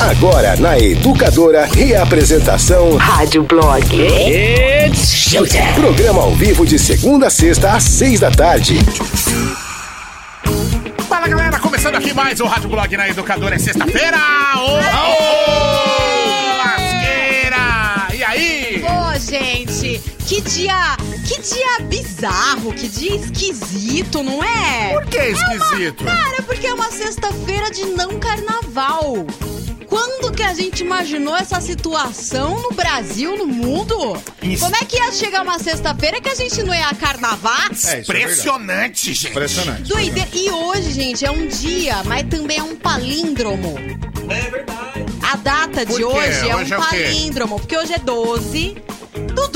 Agora na Educadora, reapresentação Rádio Blog. It's showtime. Programa ao vivo de segunda a sexta às seis da tarde. Fala galera, começando aqui mais o Rádio Blog na Educadora. É sexta-feira! Ô, ô, lasqueira! E aí? Pô, gente, que dia, que dia bizarro, que dia esquisito, não é? Por que esquisito? Cara, porque é uma sexta-feira de não carnaval. Quando que a gente imaginou essa situação no Brasil, no mundo? Isso. Como é que ia chegar uma sexta-feira que a gente não ia carnavar? É, isso é Impressionante, gente. Impressionante. Doideira. E hoje, gente, é um dia, mas também é um palíndromo. É verdade. A data de hoje é Hoje é um quê? palíndromo, porque hoje é 12 do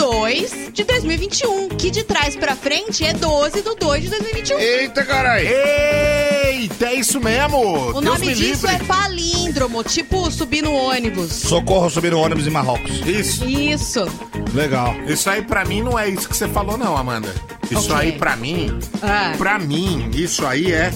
2 de 2021, que de trás pra frente é 12 do 2 de 2021. Eita, caralho. Eita, é isso mesmo! O Deus nome me disso livre. é palíndromo, tipo subir no ônibus. Socorro subir no ônibus em Marrocos. Isso. Isso. Legal. Isso aí pra mim não é isso que você falou, não, Amanda. Isso Ok. aí pra mim, Ah. pra mim, isso aí é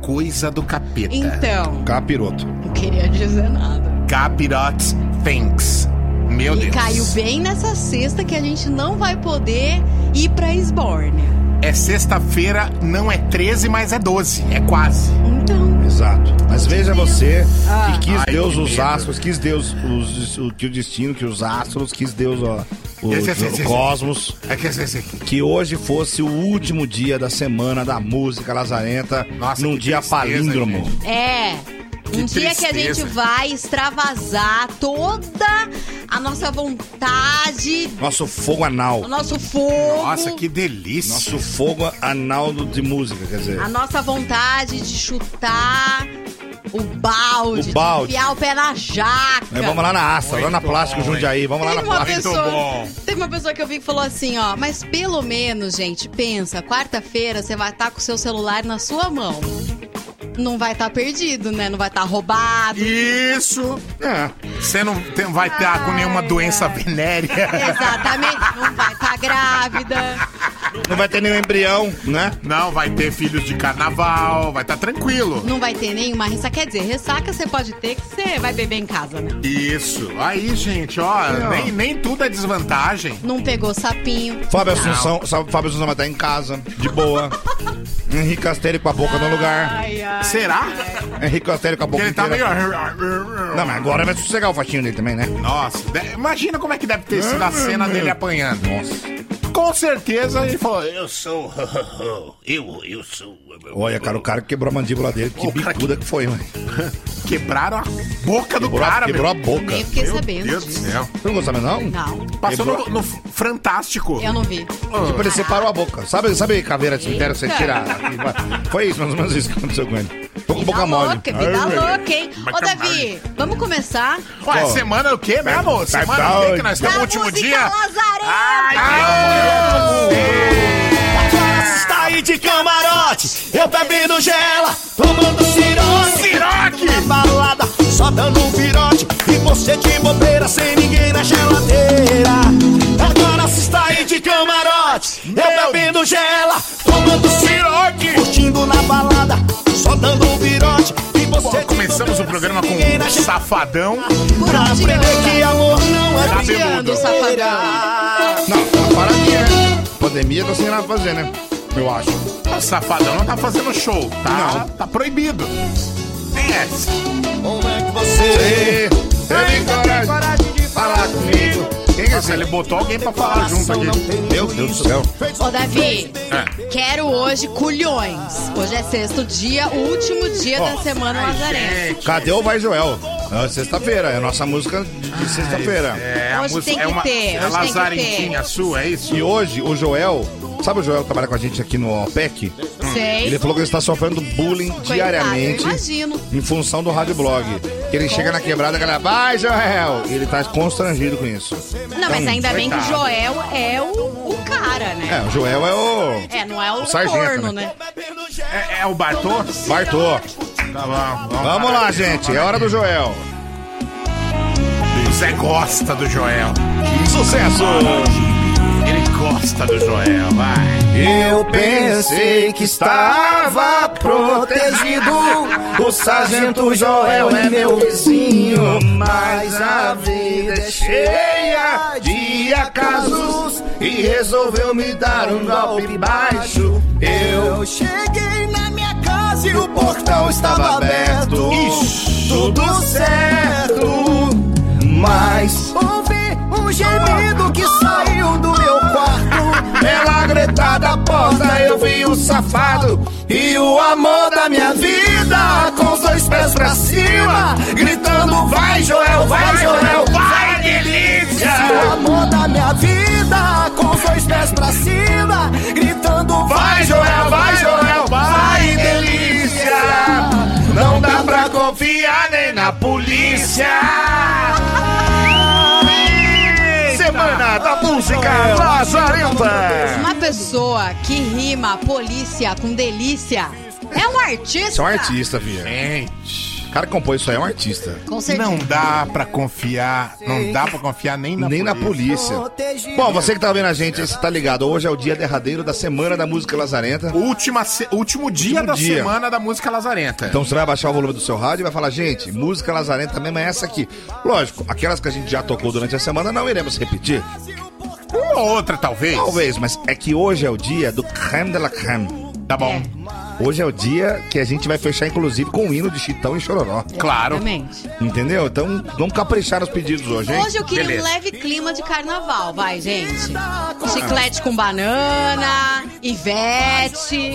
coisa do capeta. Então, Capiroto. não queria dizer nada. Capirot Thanks. Meu E Deus. caiu bem nessa sexta que a gente não vai poder ir pra Esbórnia. É sexta-feira, não é 13, mas é 12. É quase. Então, Exato. Mas veja você Ah. que quis Ai, Deus que os medo. astros, quis Deus os, o, que o destino, que os astros, quis Deus ó, o, Esse, esse, esse, o esse. cosmos. É que esse esse aqui. Que hoje fosse o último dia da semana da música lazarenta Nossa, num dia tristeza, palíndromo. gente. é. Que um dia que a gente vai extravasar toda a nossa vontade, Nosso fogo anal. o nosso fogo. Nossa, que delícia. Nosso fogo anal de música, quer dizer. A nossa vontade de chutar o balde, O balde. de enfiar o pé na jaca. É, vamos lá na Aça, lá na Plástico bom, Jundiaí, vamos lá Teve na Plástico. Muito pessoa, bom. teve uma pessoa que eu vi que falou assim, ó, mas pelo menos, gente, pensa, quarta-feira você vai estar com o seu celular na sua mão. Não vai estar perdido, né? Não vai estar roubado. Isso. É. Você não tem- vai estar com nenhuma Ai, doença ai. venérea. Exatamente, não vai estar grávida. Não vai ter nenhum embrião, né? Não, vai ter filhos de carnaval, vai estar tranquilo. Não vai ter nenhuma ressaca. Quer dizer, ressaca você pode ter que você vai beber em casa, né? Isso. Aí, gente, ó, nem, nem tudo é desvantagem. Não pegou sapinho. Fábio Assunção, sabe, Fábio Assunção vai estar em casa, de boa. Henrique Castelli com a boca no lugar. Ai, ai. Será? Henrique Castelli com a Porque boca ele tá meio. Não, mas agora vai sossegar o fatinho dele também, né? Nossa, de- imagina como é que deve ter sido a cena dele apanhando. Nossa. Com certeza ele falou: Eu sou. Eu, eu sou. Olha, cara, o cara que quebrou a mandíbula dele, que bicuda que foi, mano. Quebraram a boca do Quebrou, a- cara, quebrou a meu. boca. Nem fiquei Meu sabendo Deus do céu. Você não gostou, não? Não, Passou no, no Fantástico. eu não vi. Tipo, ele separou a boca. Sabe, sabe caveira de cemitério que você tira? Foi isso, mais ou menos isso que aconteceu com ele. Ficou com a boca Vida mole. louca, vida louca, hein? Ô, Boca Davi, vamos começar? Ué, semana é o quê mesmo? Tá Semana o quê que nós estamos no Da último dia? Lazarenta! Ai, Agora está aí de camarote, eu bebendo gela, tomando cirote. Siroque! Na balada, só dando um virote. E você de bobeira, sem ninguém na geladeira. Agora você está aí de camarote, eu bebendo gela, tomando cirote. Curtindo na balada, só dando um virote. E você Bom, começamos o programa com um safadão. Pra aprender que amor não é Cabeludo. O safadão. Não, tá uma paradinha. Pandemia tá sem nada pra fazer, né? Eu acho. O safadão não tá fazendo show, tá? Não. Tá proibido. Tem essa. Como é que você Teve coragem de falar comigo. Nossa, ele botou alguém pra falar junto aqui. Meu Deus do céu. Ô, Davi, É. quero hoje culhões. Hoje é sexto dia, o último dia da semana Lazarenta. Cadê o Vai Joel? É sexta-feira, é a nossa música de de sexta-feira. É, a Hoje música tem é que uma ter, é hoje tem que lazarentinha sua, é isso? E hoje, o Joel, sabe o Joel que trabalha com a gente aqui no OPEC? Sei. Ele falou que ele está sofrendo bullying Coitado, diariamente imagino. em função do rádio blog. Que ele chega na quebrada e galera, vai Joel! E ele tá constrangido com isso. Não, mas ainda bem que o coitado. Joel é o, o cara, né? É, o Joel é o É, não é o, O sargento, corno, né? né? É, é o Bartô? Bartô. Tá bom. Vamos lá, gente, é hora do Joel. Zé gosta do Joel. Sucesso! Gosta do Joel, vai. Eu pensei que estava protegido. O sargento Joel é meu vizinho. Mas a vida é cheia de acasos e resolveu me dar um golpe baixo. Eu Eu cheguei na minha casa e o portão estava aberto. Tudo certo. Mas ouvi um gemido que saiu do meu quarto. Pela gretada porta eu vi o safado E o amor da minha vida com os dois pés pra cima, gritando: Vai, Joel, vai, Joel, vai, delícia! O amor da minha vida com os dois pés pra cima, gritando: Vai, Joel, vai, Joel, vai, delícia! Não dá pra confiar nem na polícia. Música lazarenta. Uma pessoa que rima polícia com delícia é um artista. Você é um artista, filha. Gente, O cara que compôs isso aí é um artista. Com certeza. não dá pra confiar, não dá pra confiar nem na Nem na polícia. polícia. Bom, você que tá vendo a gente, você tá ligado. Hoje é o dia derradeiro da Semana da Música Lazarenta. Última se- último dia Último da dia. semana da música lazarenta. Então você vai baixar o volume do seu rádio e vai falar, gente, música lazarenta mesmo é essa aqui. Lógico, aquelas que a gente já tocou durante a semana não iremos repetir. Uma ou outra, talvez. Talvez, mas é que hoje é o dia do creme de la creme. Tá bom. Hoje é o dia que a gente vai fechar, inclusive, com o hino de Chitão e Chororó. Claro. Exatamente. Entendeu? Então, vamos caprichar nos pedidos hoje, hein? Hoje eu queria Beleza. um leve clima de carnaval, vai, gente. Chiclete com banana, Ivete. Sim.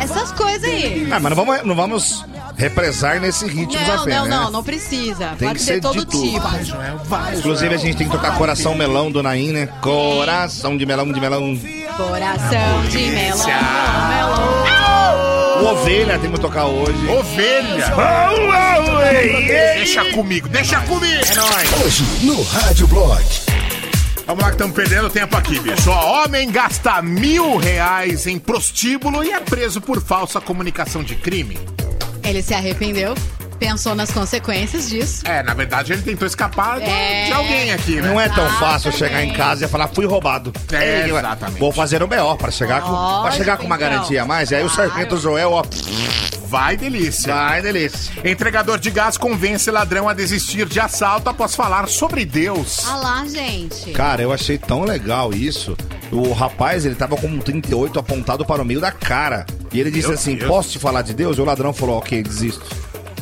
Essas coisas aí. Ah, mas não vamos, não vamos represar nesse ritmo Não, Zafé, não, né? não, não precisa. Tem Pode que ser, ser todo de tudo. tipo. Inclusive, a gente tem que tocar Coração Melão do Naim, né? Coração de melão, de melão. Coração de melão, melão. O Ovelha tem que tocar hoje. Ovelha. Deixa comigo, deixa comigo. É nóis. Hoje no Rádio Blog. Vamos lá que estamos perdendo tempo aqui, bicho. Ó, homem gasta mil reais em prostíbulo e é preso por falsa comunicação de crime. Ele se arrependeu, pensou nas consequências disso. É, na verdade ele tentou escapar de- É. de alguém aqui, né? Não é tão fácil Exatamente. chegar em casa e falar, fui roubado. É, Ei, exatamente. Vou fazer o BO para chegar, com, pra chegar com uma então. garantia a mais. E aí o Claro. sargento Joel, ó, Vai delícia. vai delícia. Entregador de gás convence ladrão a desistir de assalto após falar sobre Deus. Ah lá, gente. Cara, eu achei tão legal isso. O rapaz, ele tava com um 38 apontado para o meio da cara. E ele disse Meu assim: Deus. Posso te falar de Deus? E o ladrão falou: Ok, desisto.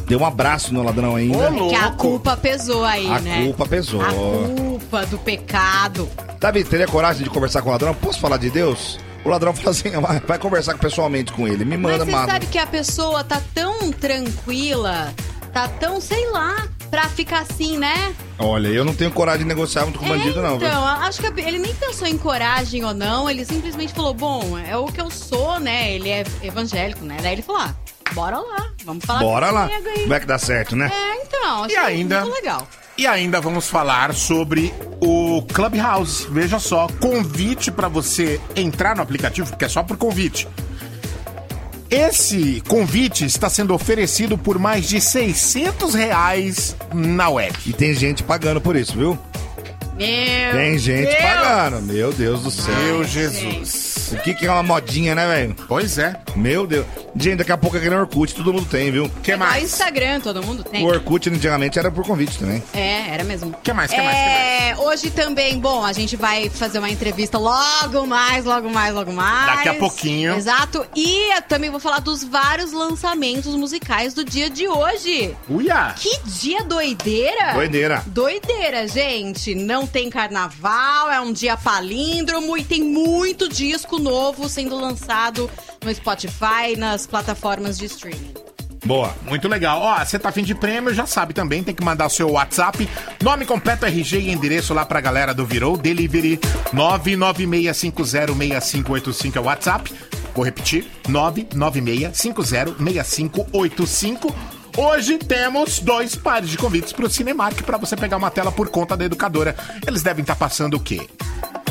Deu um abraço no ladrão ainda. Que a culpa pesou aí, A né? culpa pesou. A culpa do pecado. Davi, teria coragem de conversar com o ladrão? Posso falar de Deus? O ladrão falou assim: vai, conversar pessoalmente com ele. Me Mas manda, você mata. sabe que a pessoa tá tão tranquila, tá tão, sei lá, pra ficar assim, né? Olha, eu não tenho coragem de negociar muito com É, bandido, não. viu? Então, acho que ele nem pensou em coragem ou não, ele simplesmente falou, bom, é o que eu sou, né? Ele é evangélico, né? Daí ele falou, ah, bora lá, vamos falar Bora com lá. aí. Vai que dá certo, né? É, então, acho E ainda- muito legal. E ainda vamos falar sobre o Clubhouse. Veja só, convite pra você entrar no aplicativo, porque é só por convite. Esse convite está sendo oferecido por mais de 600 reais na web. E tem gente pagando por isso, viu? Meu Tem gente Deus. pagando. Meu Deus do céu. Meu Jesus. O que, que é uma modinha, né, velho? Pois é. Meu Deus. Gente, daqui a pouco é que nem Orkut, todo mundo tem, viu? que É igual mais? Instagram, todo mundo tem. O Orkut antigamente era por convite também. É, era mesmo. Que mais, que mais, que É, hoje também, bom, a gente vai fazer uma entrevista logo mais, logo mais, logo mais. Daqui a pouquinho. Exato. E eu também vou falar dos vários lançamentos musicais do dia de hoje. Uia! Que dia doideira! Doideira. Doideira, gente. Não tem carnaval, é um dia palíndromo e tem muito disco novo sendo lançado no Spotify, nas plataformas de streaming. Boa. Muito legal. Ó, você tá afim de prêmio, já sabe também, tem que mandar o seu WhatsApp, nome completo, RG e endereço lá pra galera do Virou Delivery 996506585 é o WhatsApp. Vou repetir, 996506585. Hoje temos dois pares de convites pro Cinemark pra você pegar uma tela por conta da educadora. Eles devem estar passando o quê?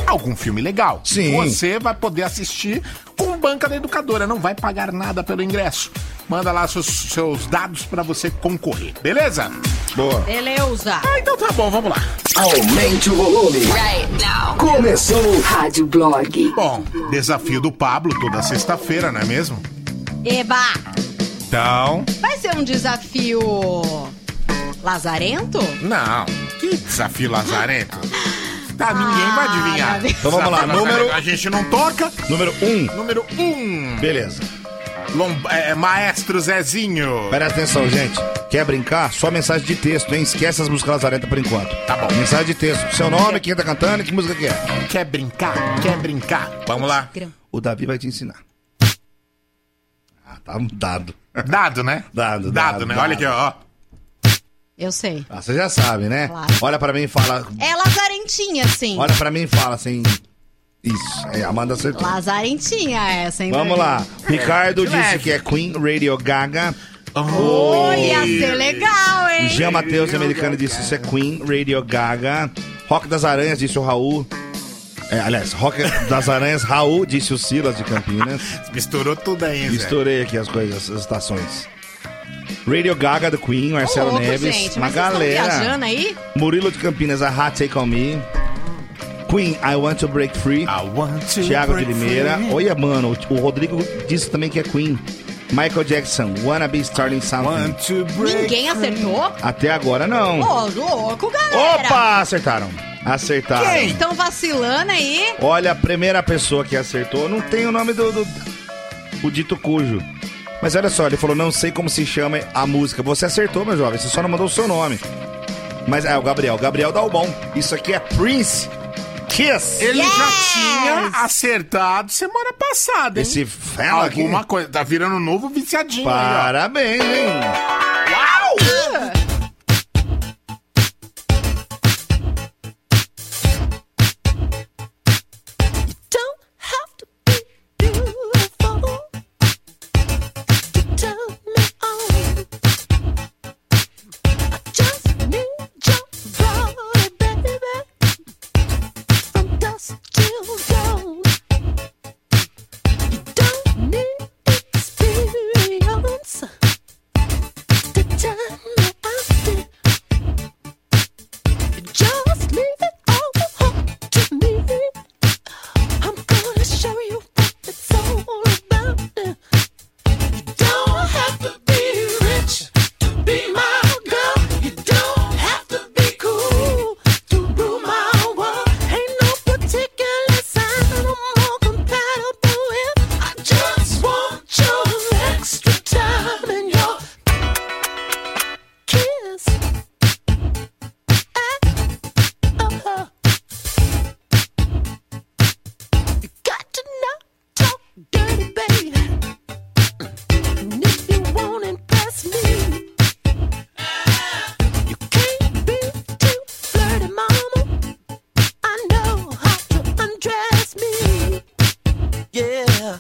Algum filme legal. Sim. Você vai poder assistir com banca da educadora, não vai pagar nada pelo ingresso. Manda lá seus, seus dados pra você concorrer, beleza? Boa. Beleza. Ah, então tá bom, vamos lá. Aumente o volume. Right now. Começou. Rádio Blog. Bom, desafio do Pablo toda sexta-feira, não é mesmo? Eba! Então, Vai ser um desafio Lazarento? Não, que desafio lazarento. Tá, ninguém vai adivinhar. Ah, meu Deus. Então vamos lá, número-. A gente não toca. Número 1. Um. Número 1. Um, Beleza. Lom- é, Maestro Zezinho. Presta atenção, gente. Quer brincar? Só mensagem de texto, hein? Esquece as músicas lazarentas por enquanto. Tá bom. Mensagem de texto. Seu nome, quem tá cantando e que música que é. Quer brincar? Quer brincar? Vamos lá. O Davi vai te ensinar. Tá dado. Dado, né? Dado, Dado, dado, né? dado. Olha aqui, ó. Eu sei. Ah, você já sabe, né? Claro. Olha pra mim e fala. É Lazarentinha, sim. Olha pra mim e fala assim. Isso. É, Amanda acertou. Lazarentinha essa, hein? Vamos lá. Ricardo disse leve. que é Queen Radio Gaga. Oi, ia ser legal, hein? Jean Matheus, americano, disse isso é Queen Radio Gaga. Rock das Aranhas, disse o Raul. É, aliás, Rock das Aranhas, Raul, disse o Silas de Campinas. Misturou tudo aí, Zé. Misturei aqui as coisas, as estações. Radio Gaga do Queen, Marcelo louco, Neves. gente, uma galera. viajando aí? Murilo de Campinas, a Hot Take On Me. Queen, I Want to Break Free. I want to Thiago de Limeira. free. Olha, mano, o o Rodrigo disse também que é Queen. Michael Jackson, Wanna Be Starting Something. Ninguém acertou? Até agora não. Ô, louco, galera! Opa, acertaram. Acertaram. Vocês estão vacilando aí? Olha, a primeira pessoa que acertou, não tem o nome do, do- o dito cujo. Mas olha só, ele falou, não sei como se chama a música. Você acertou, meu jovem, você só não mandou o seu nome. Mas é o Gabriel, Gabriel Dalbon. Isso aqui é Prince Kiss. Ele Yes! já tinha acertado semana passada, hein? Esse fela aqui. Alguma coisa. Tá virando um novo viciadinho aí, Parabéns, hein? Yeah,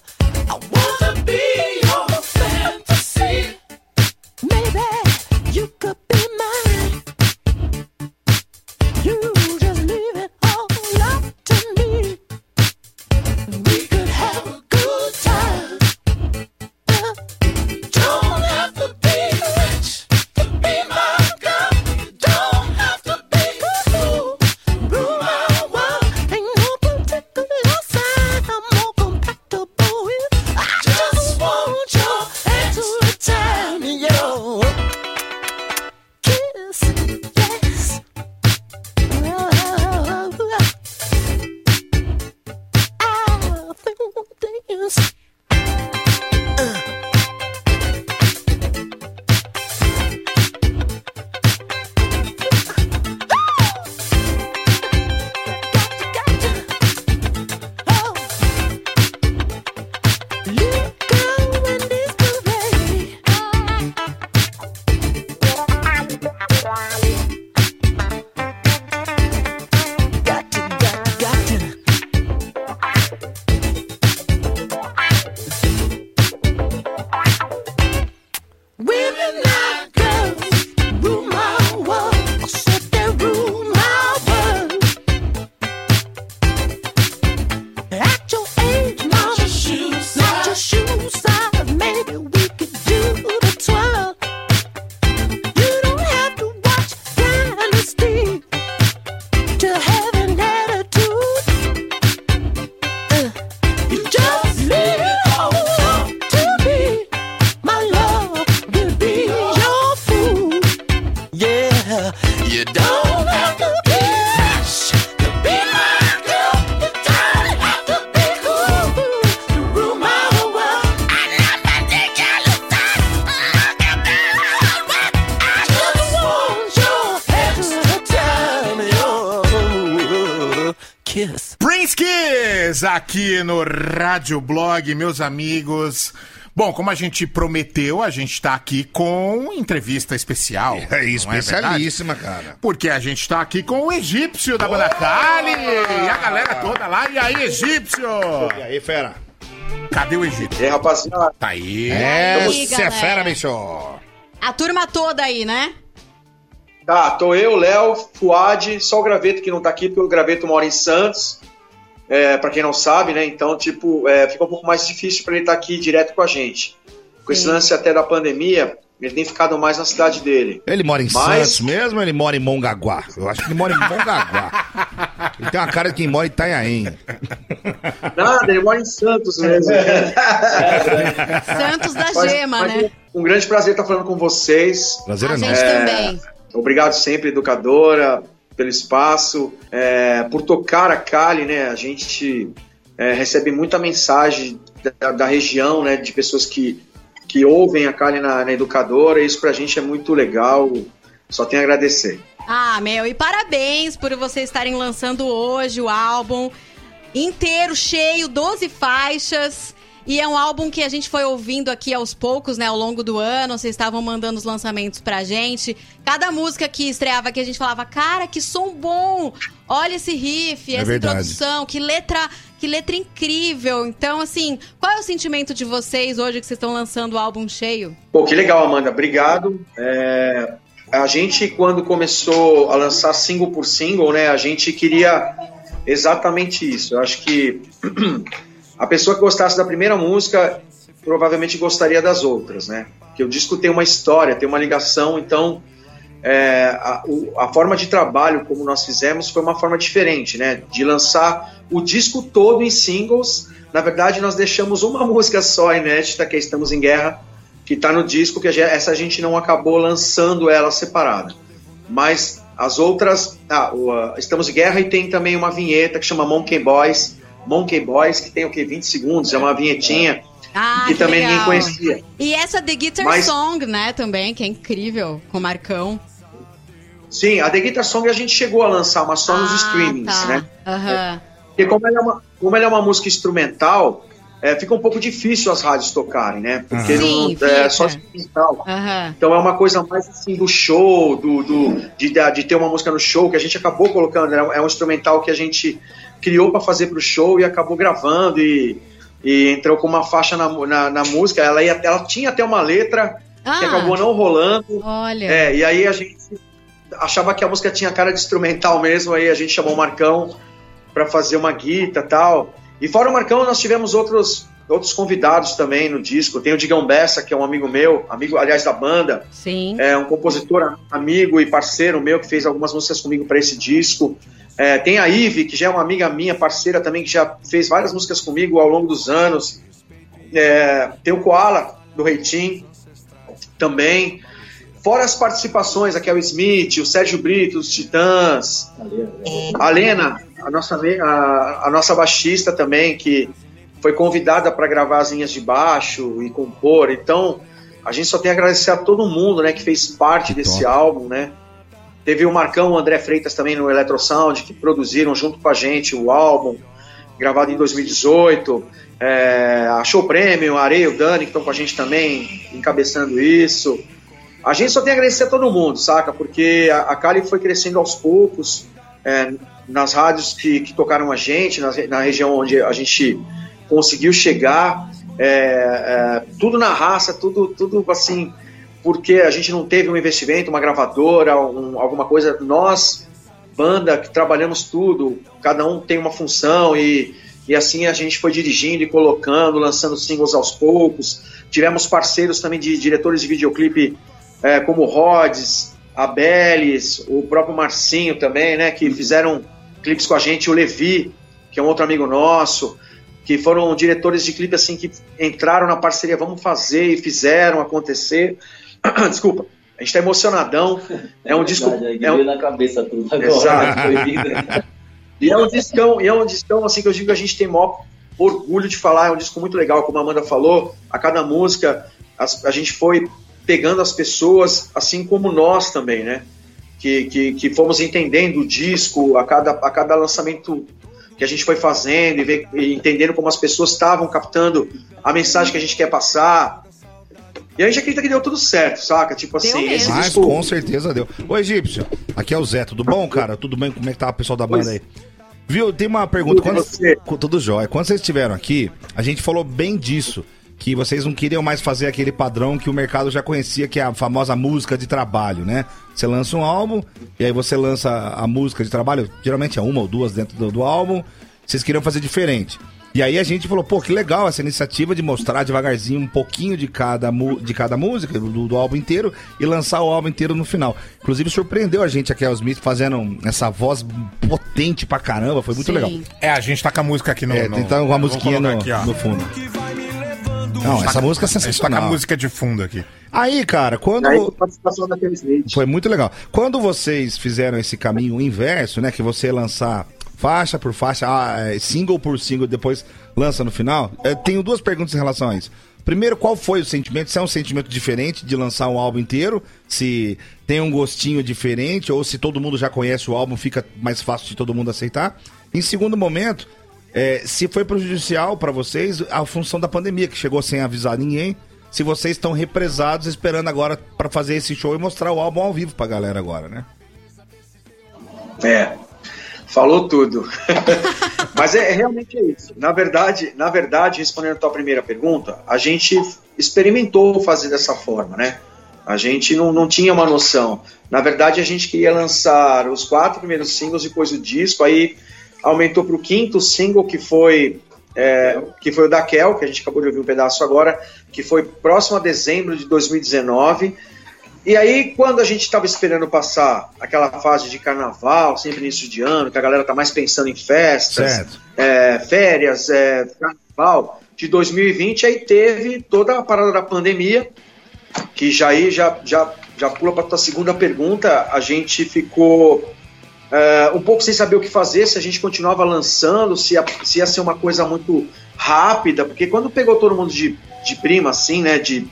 Meus amigos. Bom, como a gente prometeu, a gente tá aqui com entrevista especial. É verdade? especialíssima, cara. Porque a gente tá aqui com o egípcio da banda Kali e a galera toda lá. E aí, egípcio? E aí, fera? Cadê o egípcio? E aí, rapaziada, Tá aí. É, você é fera, bicho. A turma toda aí, né? tá, tô eu, Léo, Fuad, só o Graveto que não tá aqui, porque o Graveto mora em Santos, é, para quem não sabe, né? Então, tipo, é, fica um pouco mais difícil para ele estar aqui direto com a gente. Com esse Sim. lance até da pandemia, ele tem ficado mais na cidade dele. Ele mora em Mas- Santos mesmo ou ele mora em Mongaguá? Eu acho que ele mora em Mongaguá. ele tem uma cara de quem mora em Itanhaém. Nada, ele mora em Santos mesmo. Santos da Mas- Gema, mas né? Um grande prazer estar falando com vocês. Prazer A é gente nosso. também. Obrigado sempre, educadora, pelo espaço, é, por tocar a Cali, né? A gente é, recebe muita mensagem da, da região, né? De pessoas que, que ouvem a Cali na, na educadora. Isso pra gente é muito legal. Só tenho a agradecer. Ah, meu, e parabéns por vocês estarem lançando hoje o álbum inteiro, cheio, 12 faixas. E é um álbum que a gente foi ouvindo aqui aos poucos, né, ao longo do ano. Vocês estavam mandando os lançamentos pra gente. Cada música que estreava aqui, a gente falava, cara, que som bom! Olha esse riff, É essa verdade. introdução, que letra, que letra incrível. Então, assim, qual é o sentimento de vocês hoje que vocês estão lançando o álbum cheio? Pô, que legal, Amanda. Obrigado. É, a gente, quando começou a lançar single por single, né, a gente queria exatamente isso. Eu acho que a pessoa que gostasse da primeira música provavelmente gostaria das outras, né? Porque o disco tem uma história, tem uma ligação, então é, a, a forma de trabalho como nós fizemos foi uma forma diferente, né? De lançar o disco todo em singles. Na verdade, nós deixamos uma música só inédita, que é Estamos em Guerra, que está no disco, que essa a gente não acabou lançando ela separada. Mas as outras, ah, o, Estamos em Guerra e tem também uma vinheta que chama Monkey Boys, Monkey Boys, que tem o que 20 segundos, é uma vinhetinha Ah, que também legal. ninguém conhecia. E essa The Guitar Mas- Song, né, também, que é incrível, com o Marcão. Sim, a The Guitar Song a gente chegou a lançar, mas só nos Ah, streamings, tá. né? Aham. Porque como ela é uma, como ela é uma música instrumental, é, fica um pouco difícil as rádios tocarem, né? Porque Sim, não, é só instrumental. Aham. Então é uma coisa mais assim do show, do, do- de, de ter uma música no show, que a gente acabou colocando. né? É um instrumental que a gente criou para fazer pro show e acabou gravando e, e entrou com uma faixa na, na, na música. Ela, ia, ela tinha até uma letra que Ah, acabou não rolando. olha. É, e aí a gente achava que a música tinha cara de instrumental mesmo, aí a gente chamou o Marcão para fazer uma guita e tal. E fora o Marcão, nós tivemos outros, outros convidados também no disco. Tem o Digão Bessa, que é um amigo meu, amigo, aliás, da banda. Sim. É um compositor amigo e parceiro meu que fez algumas músicas comigo para esse disco. É, tem a Ive, que já é uma amiga minha, parceira também, que já fez várias músicas comigo ao longo dos anos. É, tem o Koala, do Reitim, também. Fora as participações, a Kel Smith, o Sérgio Brito, os Titãs, a Lena, a nossa, a, a nossa baixista também, que foi convidada para gravar as linhas de baixo e compor. Então, a gente só tem a agradecer a todo mundo né, que fez parte Que desse top. álbum, né? Teve o Marcão, o André Freitas também no Electrosound, que produziram junto com a gente o álbum, gravado em 2018. É, a Show Premium, a Areia, o Dani, que estão com a gente também, encabeçando isso. A gente só tem a agradecer a todo mundo, saca? Porque a, Cali foi crescendo aos poucos, é, nas rádios que, que tocaram a gente, re- na região onde a gente conseguiu chegar, é, é, tudo na raça, tudo, tudo assim, porque a gente não teve um investimento, uma gravadora, um- alguma coisa. Nós, banda, que trabalhamos tudo, cada um tem uma função e, e assim a gente foi dirigindo e colocando, lançando singles aos poucos. Tivemos parceiros também de diretores de videoclipe é, como Rhodes, a Belis, o próprio Marcinho também, né, que fizeram clipes com a gente, o Levi, que é um outro amigo nosso, que foram diretores de clipe assim que entraram na parceria, vamos fazer e fizeram acontecer. Desculpa. A gente tá emocionadão. É um disco. Verdade, É um, veio na cabeça tudo agora. Exato. E é um discão, e é um discão assim que eu digo que a gente tem maior orgulho de falar, é um disco muito legal, como a Amanda falou, a cada música as- a gente foi pegando as pessoas, assim como nós também, né? Que, que, que fomos entendendo o disco a cada, a cada lançamento que a gente foi fazendo e, ver- e entendendo como as pessoas estavam captando a mensagem que a gente quer passar. E a gente acredita que deu tudo certo, saca? Tipo Deu assim, mesmo. esse Mas disco. com certeza deu. Ô, Egípcio, aqui é o Zé, tudo bom, cara? Tudo bem? Como é que tá o pessoal da banda Pois. aí? Viu, tem uma pergunta. Tudo, Quando, você? tudo jóia. Quando vocês estiveram aqui, a gente falou bem disso. Que vocês não queriam mais fazer aquele padrão que o mercado já conhecia, que é a famosa música de trabalho, né? Você lança um álbum, e aí você lança a música de trabalho, geralmente é uma ou duas dentro do, do álbum. Vocês queriam fazer diferente. E aí a gente falou, pô, que legal essa iniciativa de mostrar devagarzinho um pouquinho de cada, mu- de cada música, do, do álbum inteiro, e lançar o álbum inteiro no final. Inclusive surpreendeu a gente aqui, a Smith, fazendo essa voz potente pra caramba, foi muito Sim. legal. É, a gente tá com a música aqui no. É, no- tem então uma musiquinha no, aqui, no fundo. Não, essa música é A gente tá com a sensacional. música de fundo aqui. Aí, cara, quando. Aí, participação. Foi muito legal. Quando vocês fizeram esse caminho inverso, né? Que você lançar faixa por faixa, ah, é, single por single, depois lança no final, eu tenho duas perguntas em relação a isso. Primeiro, qual foi o sentimento? Se é um sentimento diferente de lançar um álbum inteiro, se tem um gostinho diferente, ou se todo mundo já conhece o álbum, fica mais fácil de todo mundo aceitar. Em segundo momento, é, se foi prejudicial pra vocês a função da pandemia, que chegou sem avisar ninguém, se vocês estão represados esperando agora pra fazer esse show e mostrar o álbum ao vivo pra galera agora, né? É, falou tudo. Mas é, é realmente é isso. Na verdade, na verdade, respondendo a tua primeira pergunta, a gente experimentou fazer dessa forma, né? A gente não, não tinha uma noção. Na verdade, a gente queria lançar os quatro primeiros singles depois do disco, aí aumentou para o quinto single, que foi é, que foi o da Kel, que a gente acabou de ouvir um pedaço agora, que foi próximo a dezembro de 2019. E aí, quando a gente estava esperando passar aquela fase de carnaval, sempre início de ano, que a galera tá mais pensando em festas, é, férias, é, carnaval, de 2020, aí teve toda a parada da pandemia, que já aí já, já, já pula para tua segunda pergunta, a gente ficou é, um pouco sem saber o que fazer, se a gente continuava lançando, se ia, se ia ser uma coisa muito rápida, porque quando pegou todo mundo de, de prima, assim, né, de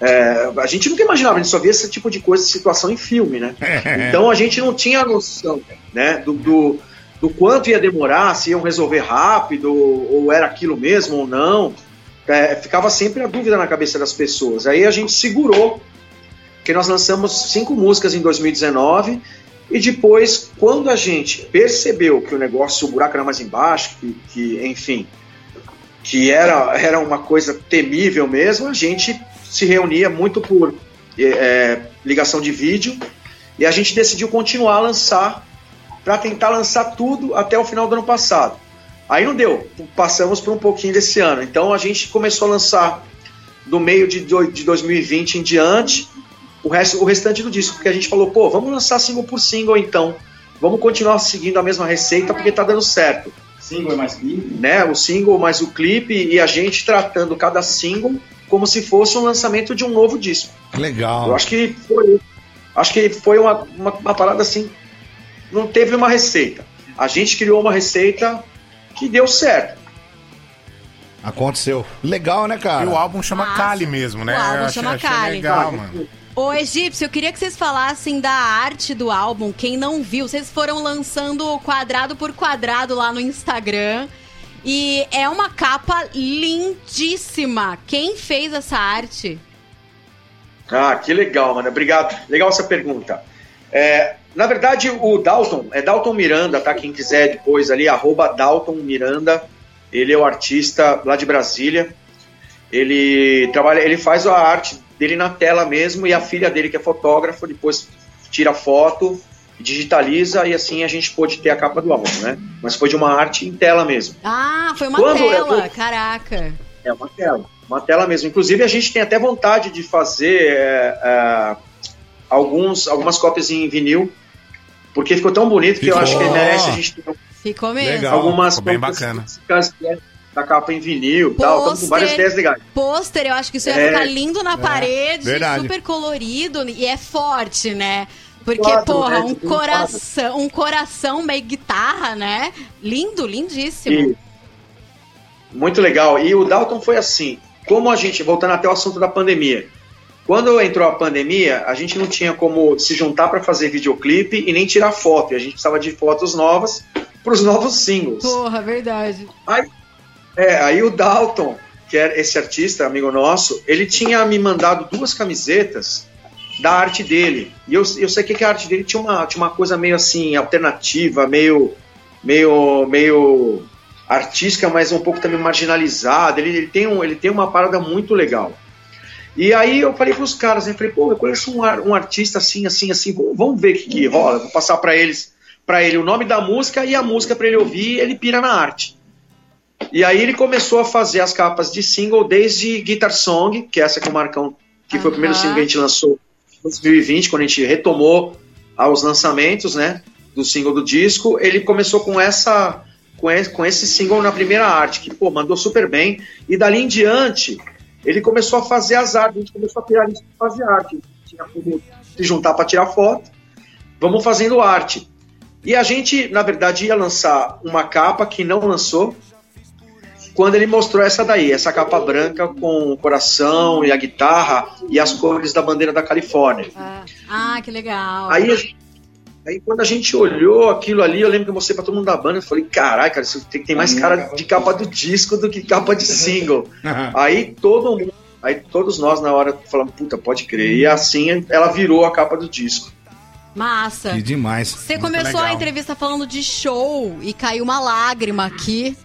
é, a gente nunca imaginava, a gente só via esse tipo de coisa, situação em filme, né? Então a gente não tinha noção, né, do, do, do quanto ia demorar, se iam resolver rápido, ou, era aquilo mesmo ou não. É, ficava sempre a dúvida na cabeça das pessoas. Aí a gente segurou, que nós lançamos cinco músicas em 2019, e depois, quando a gente percebeu que o negócio, o buraco era mais embaixo, que, que enfim, que era, era uma coisa temível mesmo, a gente se reunia muito por é, ligação de vídeo e a gente decidiu continuar a lançar para tentar lançar tudo até o final do ano passado. Aí não deu, passamos por um pouquinho desse ano. Então a gente começou a lançar do meio de 2020 em diante o, resto, o restante do disco, porque a gente falou, pô, vamos lançar single por single então. Vamos continuar seguindo a mesma receita porque tá dando certo Single é mais clipe? né, o single mais o clipe e a gente tratando cada single como se fosse um lançamento de um novo disco. Legal. Eu acho que foi, acho que foi uma, uma, uma parada assim, não teve uma receita. A gente criou uma receita que deu certo. Aconteceu. Legal, né, cara? E o álbum chama Massa. Kali mesmo, né? O álbum Eu achei- chama achei Kali. legal, mano. Ô, Egípcio, eu queria que vocês falassem da arte do álbum. Quem não viu, vocês foram lançando quadrado por quadrado lá no Instagram. E é uma capa lindíssima. Quem fez essa arte? Ah, que legal, mano. Obrigado. Legal essa pergunta. É, na verdade, o Dalton, é Dalton Miranda, tá? Quem quiser depois ali, arroba Dalton Miranda. Ele é o artista lá de Brasília. Ele trabalha, ele faz a arte dele na tela mesmo e a filha dele, que é fotógrafa, depois tira foto, digitaliza e assim a gente pôde ter a capa do álbum, né? Mas foi de uma arte em tela mesmo. Ah, foi uma Quando tela. tô- Caraca. É uma tela, uma tela mesmo. Inclusive, a gente tem até vontade de fazer é, é, alguns, algumas cópias em vinil, porque ficou tão bonito que eu Ficou. acho que merece a gente ter Ficou mesmo. Legal. algumas ficou bem cópias bacana. físicas, né? da capa em vinil e tal. Estamos com várias ideias legais. Pôster, eu acho que isso ia É. ficar lindo na parede, verdade. super colorido e é forte, né? Porque, porra, né? um coração, um coração meio guitarra, né? Lindo, lindíssimo. E- muito legal. E o Dalton foi assim. Como a gente, voltando até o assunto da pandemia. Quando entrou a pandemia, a gente não tinha como se juntar para fazer videoclipe e nem tirar foto. E a gente precisava de fotos novas para os novos singles. Porra, verdade. Aí, é, aí o Dalton, que é esse artista, amigo nosso, ele tinha me mandado duas camisetas da arte dele. E eu, eu sei que a arte dele tinha uma, tinha uma coisa meio assim, alternativa, meio, meio, meio artística, mas um pouco também marginalizada. Ele, ele, tem um, ele tem uma parada muito legal. E aí eu falei pros caras, né, eu falei, pô, eu conheço um, um artista assim, assim, assim, vamos, vamos ver o que, que rola. Vou passar para eles, para ele o nome da música e a música para ele ouvir, e ele pira na arte. E aí ele começou a fazer as capas de single desde Guitar Song, que é essa que o Marcão, que foi o primeiro single que a gente lançou 2020, quando a gente retomou aos lançamentos, né, do single do disco, ele começou com essa com esse, com esse single na primeira arte, que pô, mandou super bem, e dali em diante ele começou a fazer as artes, a gente começou a tirar fazer arte, tinha como se juntar para tirar foto, vamos fazendo arte. E a gente, na verdade, ia lançar uma capa que não lançou, quando ele mostrou essa daí, essa capa branca com o coração e a guitarra e as cores da bandeira da Califórnia. Ah, ah, que legal. Aí, aí quando a gente olhou aquilo ali, eu lembro que eu mostrei pra todo mundo da banda, eu falei, caralho, cara, isso tem, tem mais cara de capa do disco do que capa de single. aí todo mundo, aí todos nós na hora falamos, puta, pode crer. E assim ela virou a capa do disco. Massa. Que demais. Você começou a legal. entrevista falando de show e caiu uma lágrima aqui.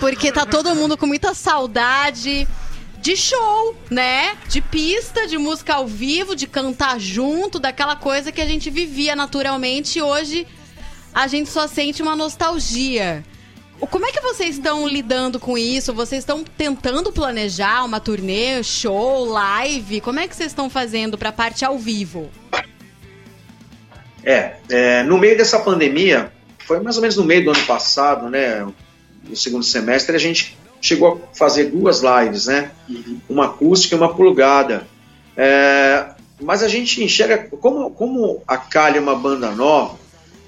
Porque tá todo mundo com muita saudade de show, né? De pista, de música ao vivo, de cantar junto, daquela coisa que a gente vivia naturalmente e hoje a gente só sente uma nostalgia. Como é que vocês estão lidando com isso? Vocês estão tentando planejar uma turnê, show, live? Como é que vocês estão fazendo pra parte ao vivo? É, é, no meio dessa pandemia, foi mais ou menos no meio do ano passado, né? No segundo semestre, a gente chegou a fazer duas lives, né? Uma acústica e uma plugada. É, mas a gente enxerga, como, como a Calha é uma banda nova,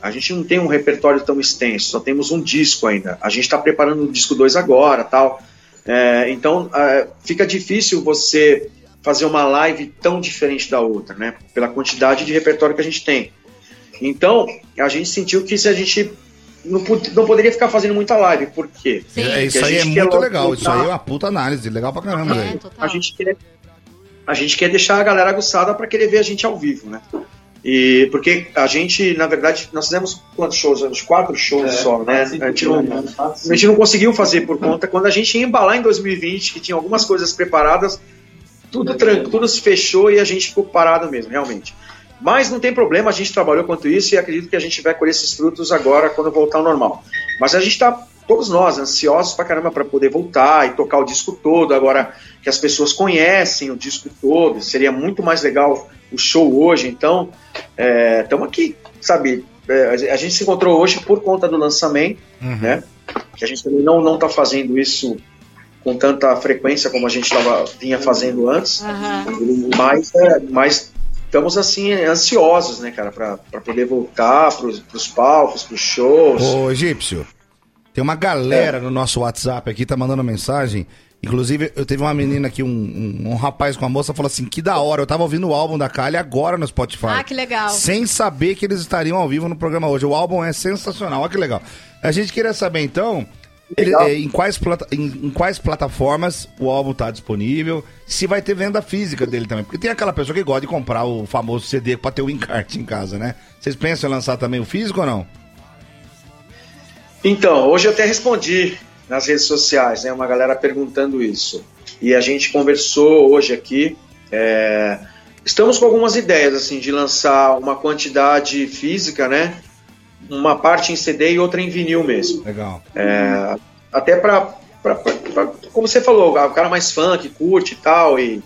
a gente não tem um repertório tão extenso, só temos um disco ainda. A gente está preparando o disco 2 agora tal. É, então é, fica difícil você fazer uma live tão diferente da outra, né? Pela quantidade de repertório que a gente tem. Então, a gente sentiu que se a gente não, não poderia ficar fazendo muita live, por quê? Sim. É, isso aí é muito legal. Isso voltar. aí é uma puta análise. Legal pra caramba, É. A gente quer, a gente quer deixar a galera aguçada para querer ver a gente ao vivo, né? E porque a gente, na verdade, nós fizemos quantos shows? Uns quatro shows só, né? A gente, não, a gente não conseguiu fazer por conta. Quando a gente ia embalar em 2020, que tinha algumas coisas preparadas, tudo, tran- tudo se fechou e a gente ficou parado mesmo, realmente. Mas não tem problema, a gente trabalhou quanto isso e acredito que a gente vai colher esses frutos agora quando voltar ao normal. Mas a gente está, todos nós, ansiosos pra caramba para poder voltar e tocar o disco todo, agora que as pessoas conhecem o disco todo, seria muito mais legal o show hoje. Então, estamos aqui, sabe? é, a gente se encontrou hoje por conta do lançamento, né? Que a gente também não não está fazendo isso com tanta frequência como a gente tava, vinha fazendo antes, Aham. mas, é, mas estamos assim ansiosos, né, cara, para poder voltar pros, pros palcos, pros shows. Ô, Egípcio, tem uma galera no nosso WhatsApp aqui, tá mandando mensagem. Inclusive, eu teve uma menina aqui, um, um, um rapaz com a moça, falou assim: que da hora, eu tava ouvindo o álbum da Kali agora no Spotify. Ah, que legal. Sem saber que eles estariam ao vivo no programa hoje. O álbum é sensacional, olha que legal. A gente queria saber então. Ele- é, em, quais plata- em, em quais plataformas o álbum tá disponível? Se vai ter venda física dele também. Porque tem aquela pessoa que gosta de comprar o famoso CD pra ter o encarte em casa, né? Vocês pensam em lançar também o físico ou não? Então, hoje eu até respondi nas redes sociais, né? Uma galera perguntando isso. E a gente conversou hoje aqui. é, Estamos com algumas ideias, assim, de lançar uma quantidade física, né? Uma parte em CD e outra em vinil mesmo. Legal. É, até pra, pra- pra- pra- como você falou, o cara mais fã que curte e tal, e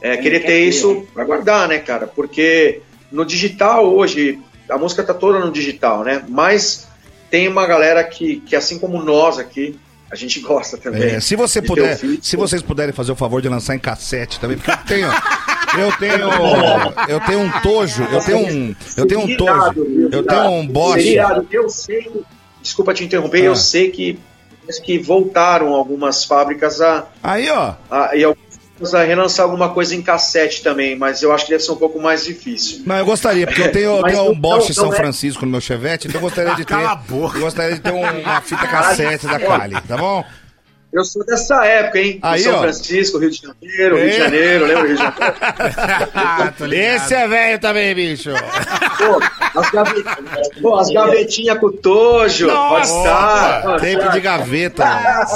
é, querer ter isso pra guardar, né, cara? Porque no digital hoje, a música tá toda no digital, né? Mas tem uma galera que, que assim como nós aqui, a gente gosta também. É, se você puder, se vocês puderem fazer o favor de lançar em cassete também, porque eu tenho, eu tenho, eu tenho um tojo, eu tenho um, eu tenho um tojo, eu tenho um irado. Eu sei, desculpa te interromper, Ah. eu sei que, que voltaram algumas fábricas a, Aí, ó, a, e algumas a relançar alguma coisa em cassete também, mas eu acho que deve ser um pouco mais difícil. Não, eu gostaria, porque eu tenho, eu tenho um Bosch São é- Francisco no meu Chevette, então eu gostaria de ter. Cala a boca. Eu gostaria de ter um- uma fita cassete da Kali, tá bom? Eu sou dessa época, hein? Aí, São ó. Francisco, Rio de Janeiro, Rio É. de Janeiro, lembra Rio de Janeiro? Ah. Esse é velho também, bicho. Pô, as, gavet... Pô, as gavetinhas com o Tojo, pode estar. Tempo de gaveta.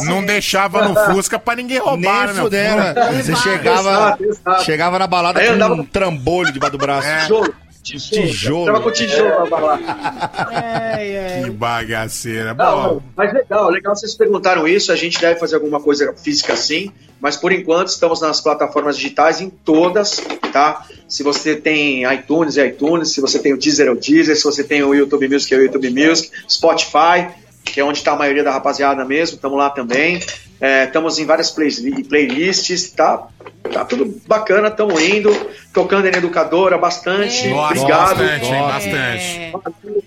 Não deixava no Fusca pra ninguém roubar, Nem né, fudendo. Você chegava, Exato, exato. chegava na balada Aí com andava- um trambolho debaixo do braço. É. Tijolo. Tijolo. Tava com tijolo pra lá. Que bagaceira. Não, Bom, mas legal, legal vocês perguntaram isso. A gente deve fazer alguma coisa física sim, mas por enquanto estamos nas plataformas digitais em todas, tá? Se você tem iTunes, é iTunes. Se você tem o Deezer, é o Deezer. Se você tem o YouTube Music, é o YouTube Music. Spotify, que é onde está a maioria da rapaziada mesmo, estamos lá também. É, Estamos em várias play- playlists, tá? Tá tudo bacana, estamos indo, tocando em educadora bastante. nossa, Obrigado. bastante, hein, Nossa. bastante.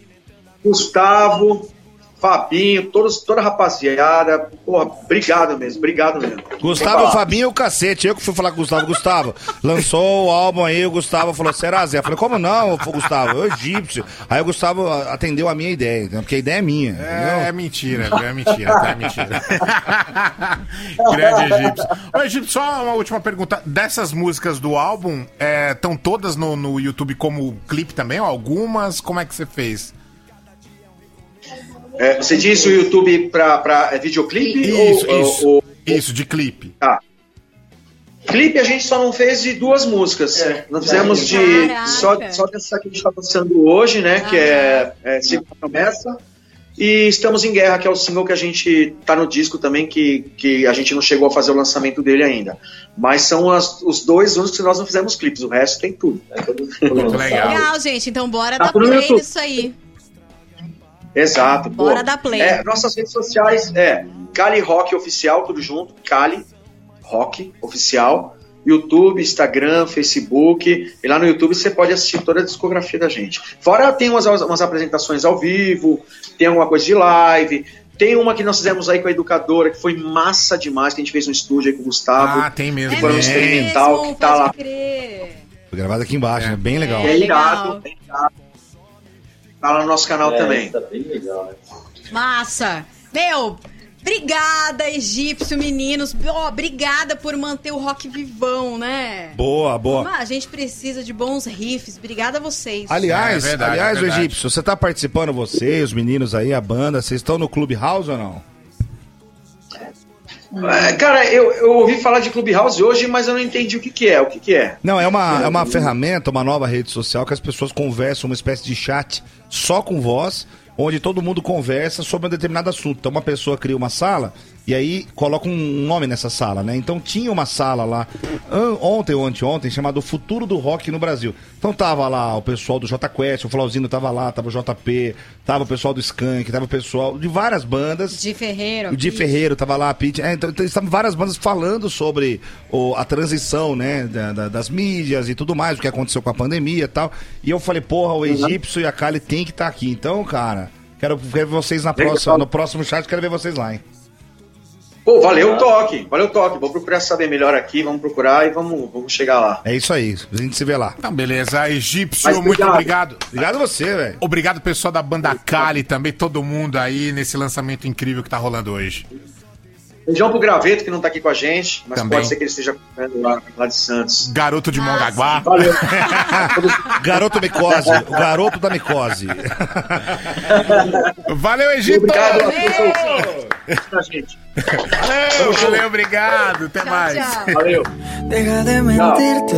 Gustavo, Fabinho, todos, toda a rapaziada. Porra, obrigado mesmo, obrigado mesmo. Gustavo. Fabinho e o cacete. Eu que fui falar com o Gustavo. Gustavo, lançou o álbum aí, o Gustavo falou, será Zé? Eu falei, como não, Gustavo? Eu egípcio. Aí o Gustavo atendeu a minha ideia, entendeu? porque a ideia é minha. É, entendeu? mentira, é mentira? É mentira. Grande egípcio. Ô, egípcio, só uma última pergunta. Dessas músicas do álbum, estão todas no, no YouTube como clipe também? Ou algumas? Como é que você fez? É, você diz o YouTube pra, pra é videoclipe? Isso, ou, isso. ou- ou- Isso, de clipe. Tá. Clipe a gente só não fez de duas músicas. Nós fizemos de. Caraca. Só, só dessa que a gente está lançando hoje, né? Que é, é Segunda Promessa. E Estamos em Guerra, que é o single que a gente tá no disco também, que, que a gente não chegou a fazer o lançamento dele ainda. Mas são as- os dois únicos que nós não fizemos clipes, o resto tem tudo. Muito legal. Legal, gente. Então bora Tá dar play nisso aí. Exato. pô. Bora dar play. É, nossas redes sociais é Cali Rock Oficial, tudo junto. Cali Rock Oficial. YouTube, Instagram, Facebook. E lá no YouTube você pode assistir toda a discografia da gente. Fora tem umas, umas apresentações ao vivo, tem alguma coisa de live. Tem uma que nós fizemos aí com a educadora, que foi massa demais, que a gente fez no estúdio aí com o Gustavo. Ah, tem mesmo. É Foram né? experimental, que tá lá. crer. Foi gravado aqui embaixo, É. né? Bem legal. É É irado, legal. é irado. Tá lá no nosso canal É, também. Tá bem legal, né? Massa. Meu, obrigada, egípcio, meninos. Ó, obrigada por manter o rock vivão, né? Boa, boa. A gente precisa de bons riffs. Obrigada a vocês. Aliás, É verdade, aliás, é. Egípcio, você tá participando, você, os meninos aí, a banda, vocês estão no Clubhouse ou não? É, Cara, eu, eu ouvi falar de Clubhouse hoje, mas eu não entendi o que, que é. O que, que é? Não, é uma, é uma ferramenta, uma nova rede social que as pessoas conversam, uma espécie de chat só com voz, onde todo mundo conversa sobre um determinado assunto. Então uma pessoa cria uma sala e aí coloca um nome nessa sala, né? Então tinha uma sala lá ontem ou anteontem chamado Futuro do Rock no Brasil. Então tava lá o pessoal do J Quest, o Flauzino tava lá, tava o JP, tava o pessoal do Skank, tava o pessoal de várias bandas. De Ferreira. O Di Ferreiro tava lá, a Pete. É, então, então, estavam várias bandas falando sobre o- a transição, né, da- da- das mídias e tudo mais, o que aconteceu com a pandemia e tal. E eu falei, porra, o Egípcio e a Kali tem que estar aqui. Então, cara, quero ver vocês na próxima, no próximo chat, quero ver vocês lá, hein? Pô, valeu o toque, valeu o toque. Vou procurar saber melhor aqui, vamos procurar e vamos, vamos chegar lá. É isso aí, a gente se vê lá. Então, beleza. Egípcio, Mas muito obrigado. obrigado. Obrigado a você, velho. Obrigado, pessoal da banda Kali, também, todo mundo aí nesse lançamento incrível que tá rolando hoje. Beijão pro Graveto, que não tá aqui com a gente, mas Também. pode ser que ele esteja comendo lá, lá de Santos. Garoto de Mongaguá. Valeu. Garoto micose, o garoto da micose. Valeu, Egito! Obrigado a gente. Valeu, valeu, obrigado. Até mais. tchau. Valeu. Deja de mentirte.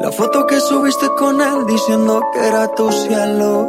La foto que subiste con él diciendo que era tu cielo.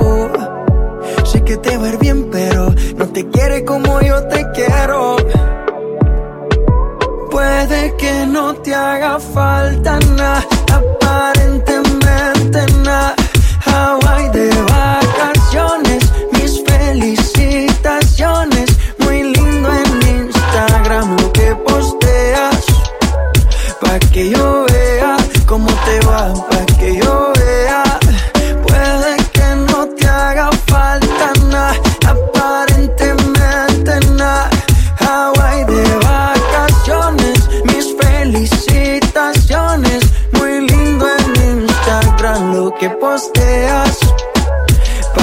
Que te va a ir bien, pero no te quiere como yo te quiero. Puede que no te haga falta nada, aparentemente nada. Hawaii de vacaciones, mis felicitaciones. Muy lindo en Instagram lo que posteas. Pa' que yo vea cómo te va,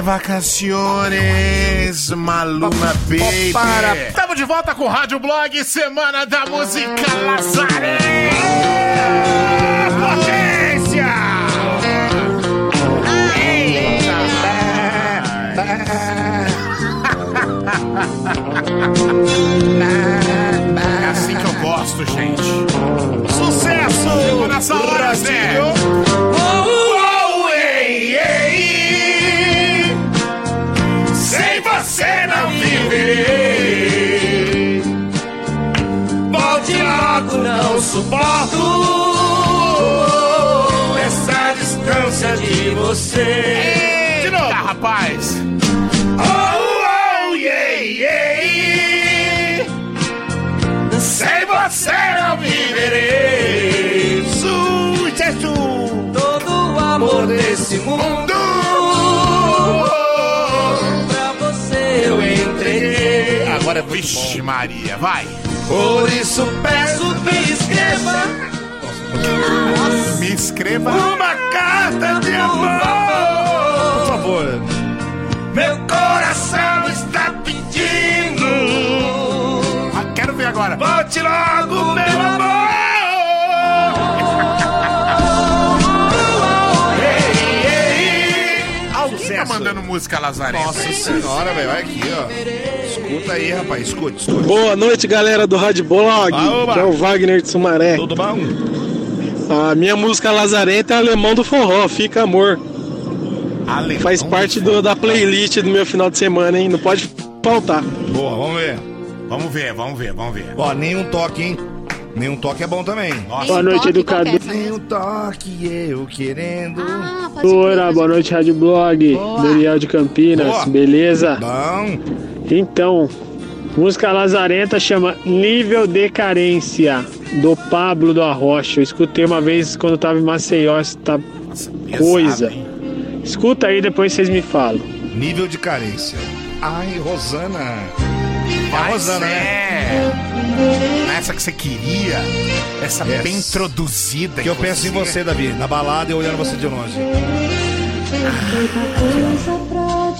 de vacaciones, Maluma Baby. para. Estamos de volta com o Rádio Blog, Semana da Música Lazaré. Potência! É assim que eu gosto, gente. Sucesso! Chegou nessa hora, Zé! Viverei. Logo, não suporto essa distância de você. De novo, rapaz. Oh, oh, yeah, yeah. Sem você não viverei. Sucesso! Todo o amor desse mundo. Entreguei. Agora, vixe, Maria, vai. Por isso peço, me escreva. Me escreva uma carta de amor. Por favor. Meu coração está pedindo. Ah, quero ver agora. Volte logo, meu amor. Alguém tá mandando música lazarenta? Nossa senhora, velho. Olha aqui, ó. Escuta aí, rapaz. Escute, escute. Boa noite, galera do Rádio Blog. Que é o Wagner de Sumaré. Tudo bom? A minha música lazarenta é Alemão do Forró, Fica Amor. Alemão Faz parte do- da playlist do meu final de semana, hein? Não pode faltar. Boa, vamos ver. Vamos ver, vamos ver, vamos ver. Ó, nenhum toque, hein? Nenhum toque é bom também. Nossa, Boa noite, educador. Nenhum toque, eu querendo. Ah, Ora, boa noite, Rádio Blog. Boa. Daniel de Campinas, Boa. beleza? Bom. Então, música lazarenta chama Nível de Carência, do Pablo do Arrocha. Eu escutei uma vez quando eu tava em Maceió, pesado, coisa. Escuta aí, depois vocês me falam. Nível de carência. Ai, Rosana. Arrosando, né? É. Essa que você queria. Essa Yes. bem introduzida. Que eu penso em você, Davi, na balada e olhando você de longe. O tal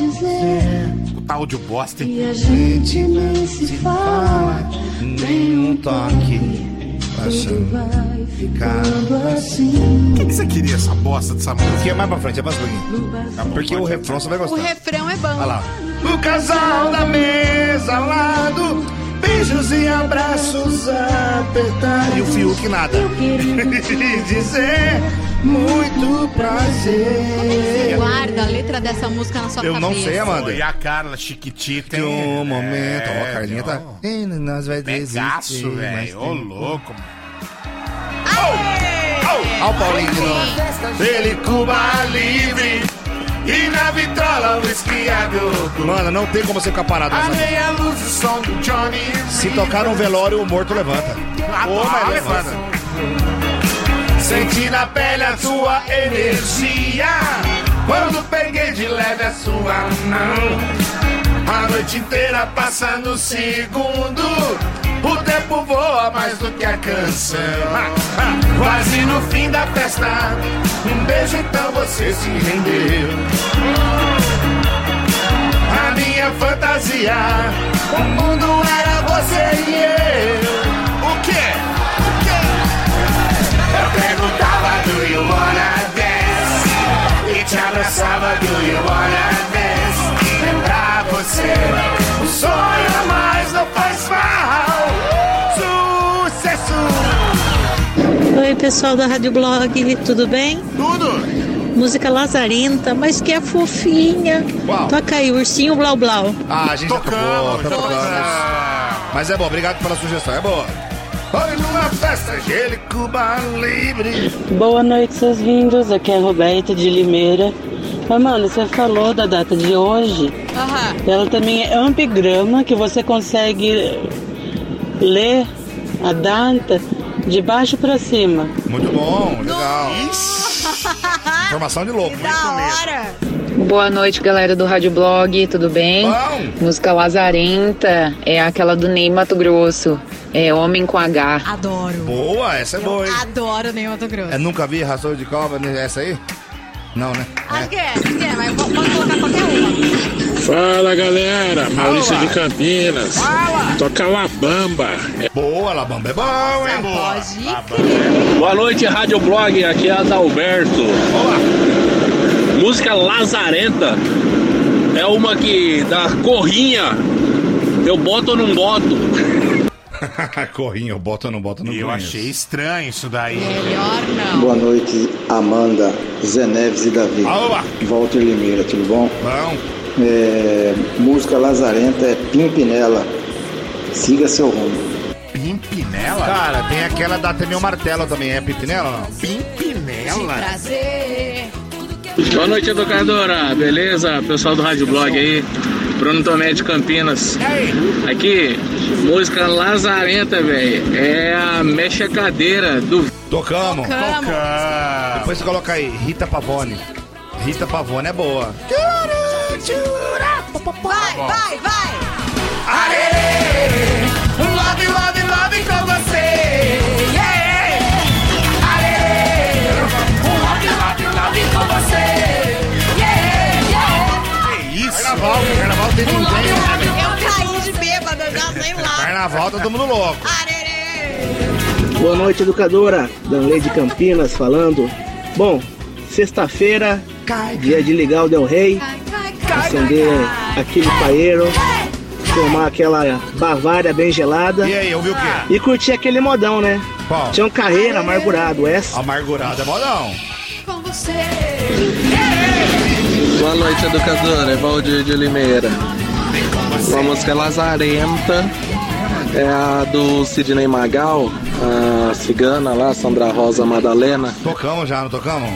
de bosta. hein? E a gente nem se fala, nem um toque. tudo vai ficando assim. Por que você queria essa bosta dessa música? Porque é mais pra frente, é mais pra. Porque o refrão você vai O gostar. refrão é bom. Olha lá. O casal da mesa ao lado, beijos e abraços apertados. E o Fiuk nada. E dizer muito prazer. Guarda a letra dessa música na sua Eu cabeça. não sei, Amanda. E a Carla Chiquitita, De um momento. Ó, a Carlinha tá. "Ih, Nós vai desistir. Pegaço, mas velho. Ô, tem-" louco, mano. Ó o Paulinho de novo. Ele Cuba livre e na vitrola o esquiador. Mano, não tem como você ficar parado A nessa meia luz, o som do Johnny. Se tocar um velório, o morto levanta. Mas mas levanta. Senti na pele a tua energia Quando peguei de leve a sua mão A noite inteira passa no segundo. O tempo voa mais do que a canção. Quase no fim da festa Um beijo então você se rendeu. A minha fantasia O mundo era você e eu. O quê? O quê? Eu perguntava do you wanna dance? E te abraçava do you wanna dance você O sonho a mais não faz mal Sucesso Oi, pessoal da Rádio Blog, tudo bem? Tudo? Música lazarenta, mas que é fofinha. Qual? Toca aí, Ursinho Blau Blau. Ah, a gente já tocou, Tocamos, já tocamos. Mas é bom, obrigado pela sugestão, é boa. Foi numa festa Livre Boa noite, seus lindos. Aqui é a Roberta de Limeira. Mas, mano, você falou da data de hoje. Aham. Ela também é ambigrama, que você consegue ler a data de baixo pra cima. Muito bom, legal. Informação de louco. Que da hora. Boa noite, galera do Rádio Blog, tudo bem? Bom. Música Lazarenta é aquela do Ney Mato Grosso. É Homem com H. Adoro. Boa, essa é boa, hein? Adoro Ney Mato Grosso. É, nunca vi ração de cobra, né? essa aí? Não, né? Acho que é, acho que é, mas pode colocar qualquer uma. Fala galera, Maurício de Campinas. Toca La Bamba. Boa, Labamba, é bom, hein? Pode Boa noite, Rádio Blog. Aqui é Adalberto. Música Lazarenta é uma que dá corrinha. Eu boto ou não boto? Corrinho, bota ou não bota, não eu conheço. achei estranho isso daí. Melhor não. Boa noite, Amanda, Zé Neves e Davi. Alô, Walter Limeira, tudo bom? bom. É, música lazarenta é Pimpinela. Siga seu rumo. Pimpinela? Cara, tem aquela da TV Martelo também, é Pimpinela ou não? Pimpinela? Prazer. Boa noite, educadora. Beleza? Pessoal do Rádio Blog aí. Bruno Tomé de Campinas. Aqui, música Lazarenta, velho. É a mexa cadeira do. Tocamos. Tocamos. Depois você coloca aí, Rita Pavone. Rita Pavone é boa. Vai, vai, vai. Arerê, um love, love, love com você. Yeah. Arerê, um love, love, love com você. Yeah, yeah. Que isso? Carnaval, carnaval tem ninguém. Eu caí de bêbada, já sei lá. Carnaval tá todo mundo louco. Boa noite, educadora. Danley de Campinas falando. Bom, sexta-feira, dia de ligar o Del Rey, acender aquele paeiro, tomar aquela Bavária bem gelada E aí, ouviu o quê? e curtir aquele modão, né? Qual? Tinha um carreira amargurado, essa. Amargurado é modão. Com você. Boa noite, educadora. É Valdir de Limeira. A música Lazarenta é a do Sidney Magal, a cigana lá, Sandra Rosa Madalena. Tocamos já, não tocamos?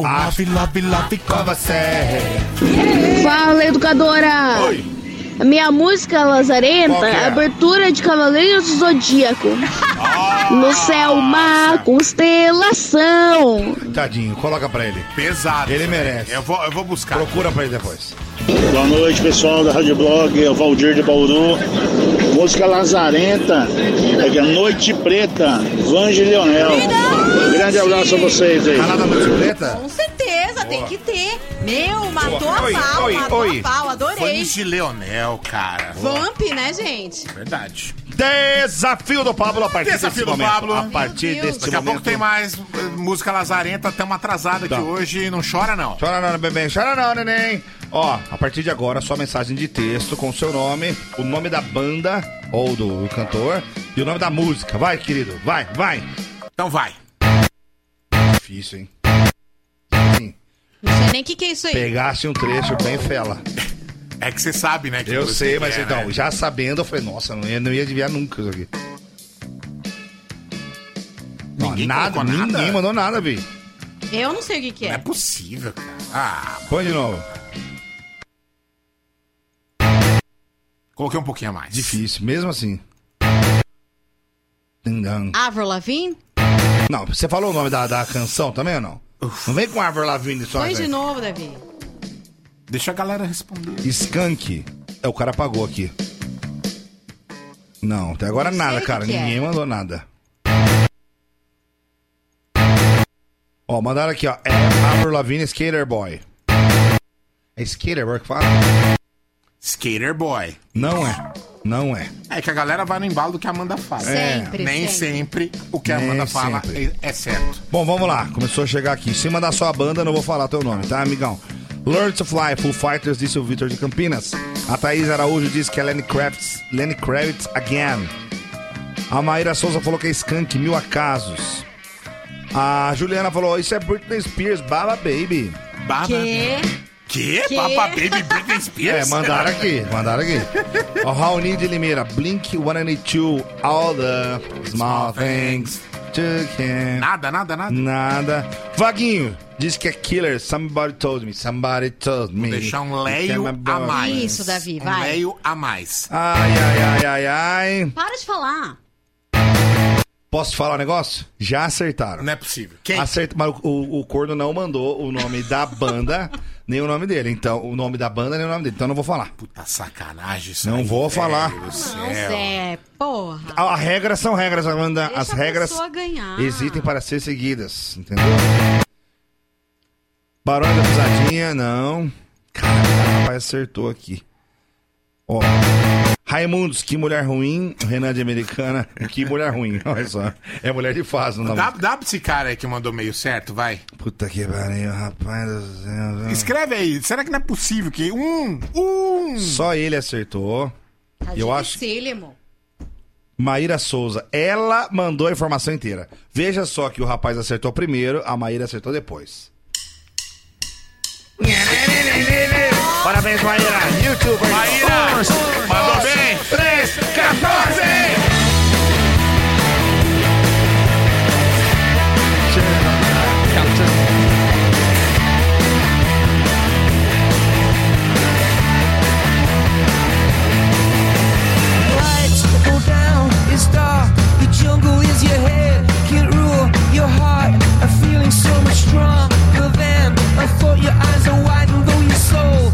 Love, love, love com você. Fala, educadora! Oi. A minha música Lazarenta é? é abertura de Cavaleiros do Zodíaco. No céu, uma constelação. Tadinho, coloca pra ele. Pesado. Ele merece. Eu vou, eu vou buscar. Procura pra ele depois. Boa noite, pessoal da Rádio Blog, é o Valdir de Bauru. Música Lazarenta, é é Noite Preta, Vange Leonel. Um grande abraço a vocês aí. Canal da Noite Preta? Com certeza, tem que ter. Meu, matou Oi, a pau, oi, matou oi. a pau, adorei. De Leonel, cara. Vamp, né, gente? Verdade. Desafio do Pablo a partir Desafio desse do momento. Pablo. A partir desse Daqui a pouco momento. tem mais eh, música lazarenta, estamos atrasada aqui Tá. hoje. Não chora, não. Chora não, bebê. Chora não, neném. Ó, a partir de agora, sua mensagem de texto com o seu nome, o nome da banda ou do, do cantor e o nome da música. Vai, querido. Vai, vai. Então vai. Difícil, hein? Sim. Não sei nem o que, que é isso aí. Pegasse um trecho bem fela. É que você sabe, né? que Eu sei, mas é, então, né? já sabendo, eu falei, nossa, não ia, não ia adivinhar nunca isso aqui. Não, Ninguém nada, colocou nada? ninguém mandou nada, Vi. Eu não sei o que, que Não é é. possível, cara. Ah, Põe de novo. coloquei um pouquinho a mais. Difícil, mesmo assim. Avril Lavigne? Não, você falou o nome da, da canção também ou não? Não vem com Avril Lavigne só, Põe de novo, Davi. Deixa a galera responder. Skunk. É, o cara apagou aqui. Não, até agora Não nada, cara. é. Ninguém mandou nada. Ó, mandaram aqui, ó. É Avril Lavigne Skater Boy. É Skater Boy que fala? Skater Boy. Não é. Não é. É que a galera vai no embalo do que a Amanda fala. Sempre, Nem sempre. sempre, o que a Nem Amanda fala sempre. é, é certo. Bom, vamos lá. Começou a chegar aqui. Em cima da sua banda, eu não vou falar teu nome, tá, amigão? Learn to Fly, Full Fighters, disse o Vitor de Campinas. A Thaís Araújo disse que é Lenny Kravitz, Lenny Kravitz again. A Maíra Souza falou que é Skunk, Mil Acasos. A Juliana falou, isso é Britney Spears, Baba Baby. Baba Que? Que? Que? Papa Baby Britney Spears? É, mandaram aqui, mandaram aqui. O Raoni de Limeira, Blink 182, All the Small Things. Nada, nada, nada. Nada. Vaguinho, diz que é Killer, Somebody Told Me, Somebody Told Me. Vou deixar um leio a mais. Isso, Davi, Um vai. leio a mais. Ai, ai, ai, ai, ai. Para de falar. Posso falar um negócio? Já acertaram. Não é possível. Quem? Acerta, mas o, o, o corno não mandou o nome da banda, nem o nome dele. Então, o nome da banda, nem o nome dele. Então, eu não vou falar. Puta sacanagem isso Não aí, vou velho falar. do Não. Zé, porra. A, a regras são regras, Amanda. Deixa As a regras pessoa ganhar. existem para ser seguidas, entendeu? Barões da Pisadinha, não. Cara, o rapaz acertou aqui. Ó. Raimundos, que mulher ruim. Renan de Americana, que mulher ruim. Olha só. É mulher de fase, não dá Dá, dá pra esse cara aí que mandou meio certo, vai. Puta que pariu, rapaz do céu. Escreve aí. Será que não é possível que um, um... Só ele acertou. Tá Eu acho. Maíra Souza, ela mandou a informação inteira. Veja só que o rapaz acertou primeiro, a Maíra acertou depois. Parabéns, Maíra. YouTube. Maíra, mandou bem. 3, 14. Lights go down, it's dark. The jungle is your head, can't rule your heart. A feeling so much stronger than I thought. Your eyes are wide, and though your soul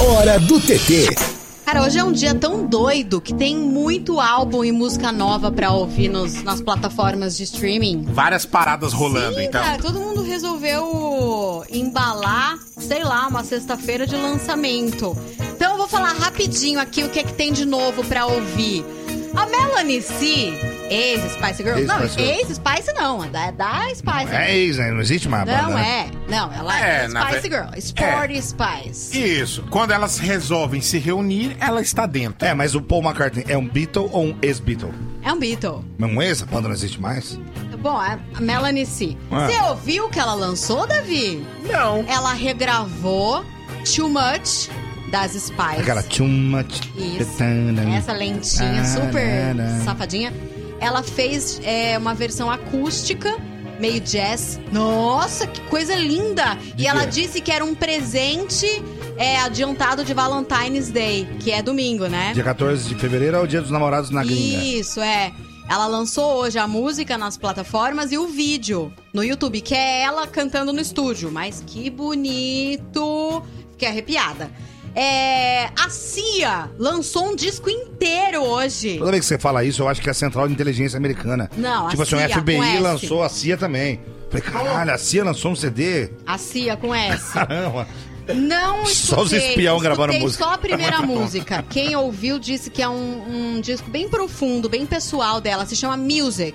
Hora do TT. Cara, hoje é um dia tão doido que tem muito álbum e música nova pra ouvir nos- nas plataformas de streaming. Várias paradas rolando, Sim, então. cara, todo mundo resolveu embalar, sei lá, uma sexta-feira de lançamento. Então eu vou falar rapidinho aqui o que é que tem de novo pra ouvir. A Melanie C, ex-Spice Girl. Não, Ex-Spice não, é da, da Spice. É ex, né? Não existe mais Não banda, né? é, não, ela É, é, Spice ve- Girl, Sporty Spice. Isso. Quando elas resolvem se reunir, ela está dentro. É, mas o Paul McCartney é um Beatle ou um ex-Beatle? É um Beatle. Mas um ex? A banda não existe mais? Bom, a a Melanie C. Ah. Você ouviu o que ela lançou, Davi? Não. Ela regravou Too Much das Spice. Aquela too much. Isso. Essa lentinha super safadinha. Ela fez é, uma versão acústica, meio jazz. Nossa, que coisa linda! De e ela quê? disse que era um presente é, adiantado de Valentine's Day, que é domingo, né? Dia 14 de fevereiro é o dia dos namorados na gringa. Isso, é. Ela lançou hoje a música nas plataformas e o vídeo no YouTube, que é ela cantando no estúdio. Mas que bonito! Fiquei arrepiada. É, a Cia lançou um disco inteiro hoje. Toda vez que você fala isso, eu acho que é a Central de Inteligência Americana. Não, a Tipo assim, o CIA, com FBI lançou a CIA também. Falei, caralho, a CIA lançou um CD? A Cia com S. Caramba. Não Só os escutei, espião gravaram escutei música. só a primeira música. Quem ouviu disse que é um, um disco bem profundo, bem pessoal dela. Se chama Music.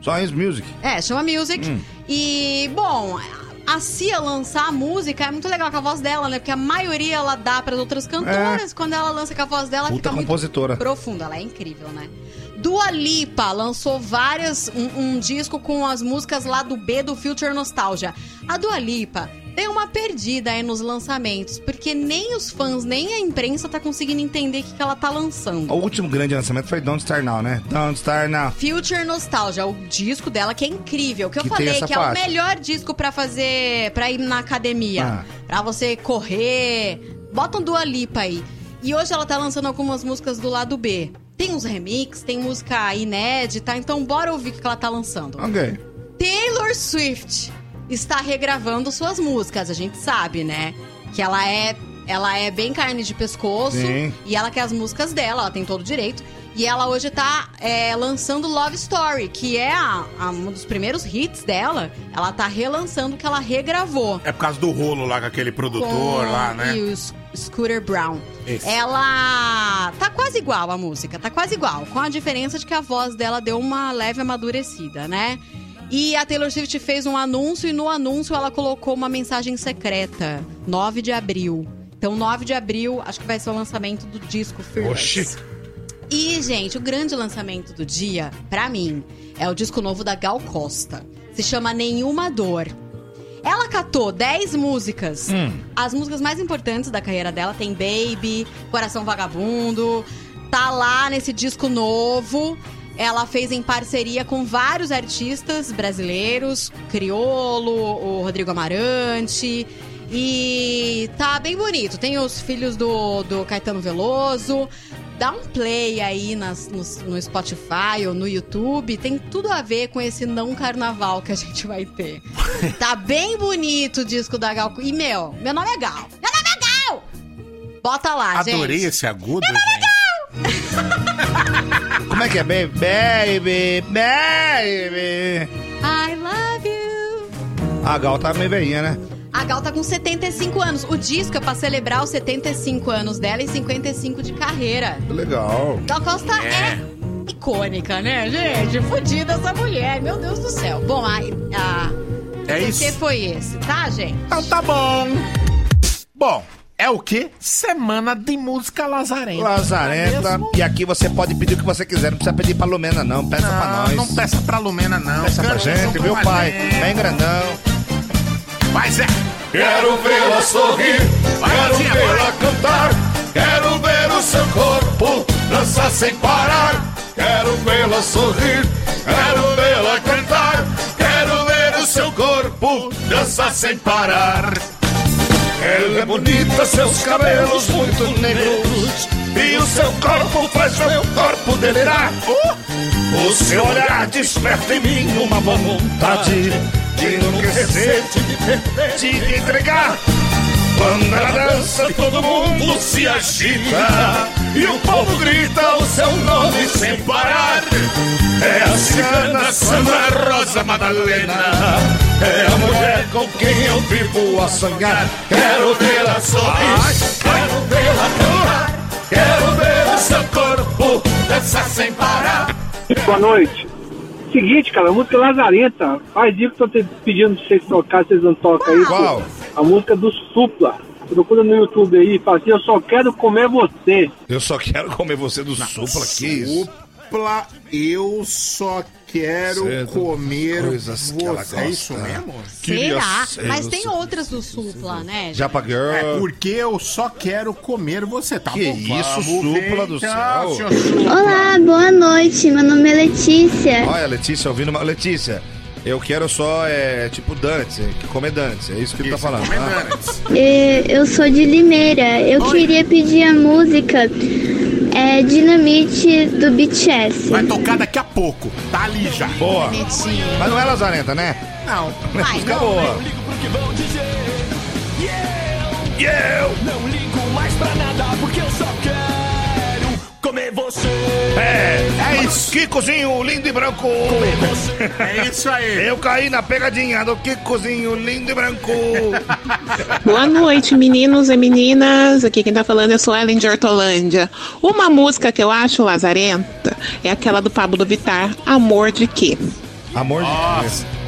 Só His Music. É, chama Music. Hum. E, bom, a Cia lançar a música é muito legal com a voz dela, né? Porque a maioria ela dá para outras cantoras. Quando ela lança com a voz dela, É. Puta fica muito compositora. profunda. Ela é incrível, né? Dua Lipa lançou várias um, um disco com as músicas lá do B do Future Nostalgia. A Dua Lipa deu uma perdida aí nos lançamentos, porque nem os fãs, nem a imprensa tá conseguindo entender o que, que ela tá lançando. O último grande lançamento foi Don't Star Now, né? Don't Star Now. Future Nostalgia, o disco dela que é incrível, que eu Que tem falei que é o melhor disco pra fazer, pra ir na academia, Ah. Pra você correr. Bota um Dua Lipa aí. E hoje ela tá lançando algumas músicas do lado B. Tem uns remix, tem música inédita, então bora ouvir o que ela tá lançando. Ok. Taylor Swift está regravando suas músicas, a gente sabe, né? Que ela é ela é bem carne de pescoço Sim. e ela quer as músicas dela, ela tem todo o direito. E ela hoje tá é, lançando Love Story, que é a- a- um dos primeiros hits dela. Ela tá relançando o que ela regravou. É por causa do rolo lá com aquele produtor com- lá, né? E o S- Scooter Brown. Esse. Ela tá quase igual a música, tá quase igual. Com a diferença de que a voz dela deu uma leve amadurecida, né? E a Taylor Swift fez um anúncio e no anúncio ela colocou uma mensagem secreta. 9 de abril. Então, 9 de abril, acho que vai ser o lançamento do disco Fearless. Oxi. E, gente, o grande lançamento do dia, pra mim, é o disco novo da Gal Costa. Se chama Nenhuma Dor. Ela catou 10 músicas. As músicas mais importantes da carreira dela tem Baby, Coração Vagabundo. Tá lá nesse disco novo. Ela fez em parceria com vários artistas brasileiros, Criolo, o Rodrigo Amarante. E tá bem bonito. Tem os filhos do, do Caetano Veloso. Dá um play aí nas, nos- no, Spotify ou no YouTube. Tem tudo a ver com esse não carnaval que a gente vai ter. tá bem bonito o disco da Gal. E, meu, meu nome é Gal. Meu nome é Gal! Bota lá, gente. Adorei esse agudo, gente. Como é que é? Baby, baby, baby. I love you. A Gal tá meio velhinha, né? A Gal tá com 75 anos. O disco é pra celebrar os 75 anos dela e 55 de carreira. Legal. Gal Costa é, icônica, né, gente? Fodida essa mulher, meu Deus do céu. Bom, a, a É o isso. que foi esse, tá, gente? Então tá bom. Bom, é o quê? Semana de música lazarenta. Lazarenta. É E aqui você pode pedir o que você quiser. Não precisa pedir pra Lumena, não. Peça pra Não, nós. não peça pra Lumena, não. Peça pra gente, viu, pai? Vem grandão. Mas é. Quero vê-la sorrir, quero tia, vê-la cantar, quero ver o seu corpo dançar sem parar. Quero vê-la sorrir, quero vê-la cantar, quero ver o seu corpo dançar sem parar. Ela é bonita, seus cabelos muito negros, e o seu corpo faz meu corpo delirar. O seu olhar desperta em mim uma vontade de enlouquecer, de me perder, de me entregar. Quando ela dança, todo mundo se agita E o povo grita o seu nome sem parar É a cigana Sandra Rosa Madalena É a mulher com quem eu vivo a sonhar Quero vê-la sorrir, quero vê-la cantar Quero ver o seu corpo dançar sem parar Boa noite. Seguinte, cara, a música Lazarenta. Faz dia que eu tô pedindo pra vocês tocar, vocês não tocam aí. Qual? A música do Supla. Procura no YouTube aí fala assim, eu só quero comer você. Eu só quero comer você do supla, que isso? Supla, eu só quero Cedo. comer Coisas que ela você. É isso gosta. mesmo? Queria Será? ser Mas tem outras do Supla, né? Japa Girl. É porque eu só quero comer você, tá Que bom? isso, Vamos Supla ver, do então, céu. Supla. Olá, boa noite. Meu nome é Letícia. Olha, Letícia, ouvindo uma. Letícia, eu quero só, é, tipo, Dante, que comer Dante. É isso que ele tá falando. tá? É, Eu sou de Limeira. Eu queria pedir a música é, Dinamite do BTS. Vai tocar daqui a pouco. Tá ali já. Boa. Mas não é Lazarenta, né? Não. É música boa. E eu não ligo mais pra nada porque você. É, é isso. Kikozinho lindo e branco. É isso aí. Eu caí na pegadinha do Kikozinho lindo e branco. Boa noite, meninos e meninas. Aqui quem tá falando é a Ellen de Hortolândia. Uma música que eu acho lazarenta é aquela do Pablo Vittar, Amor de Quê? Amor de Deus.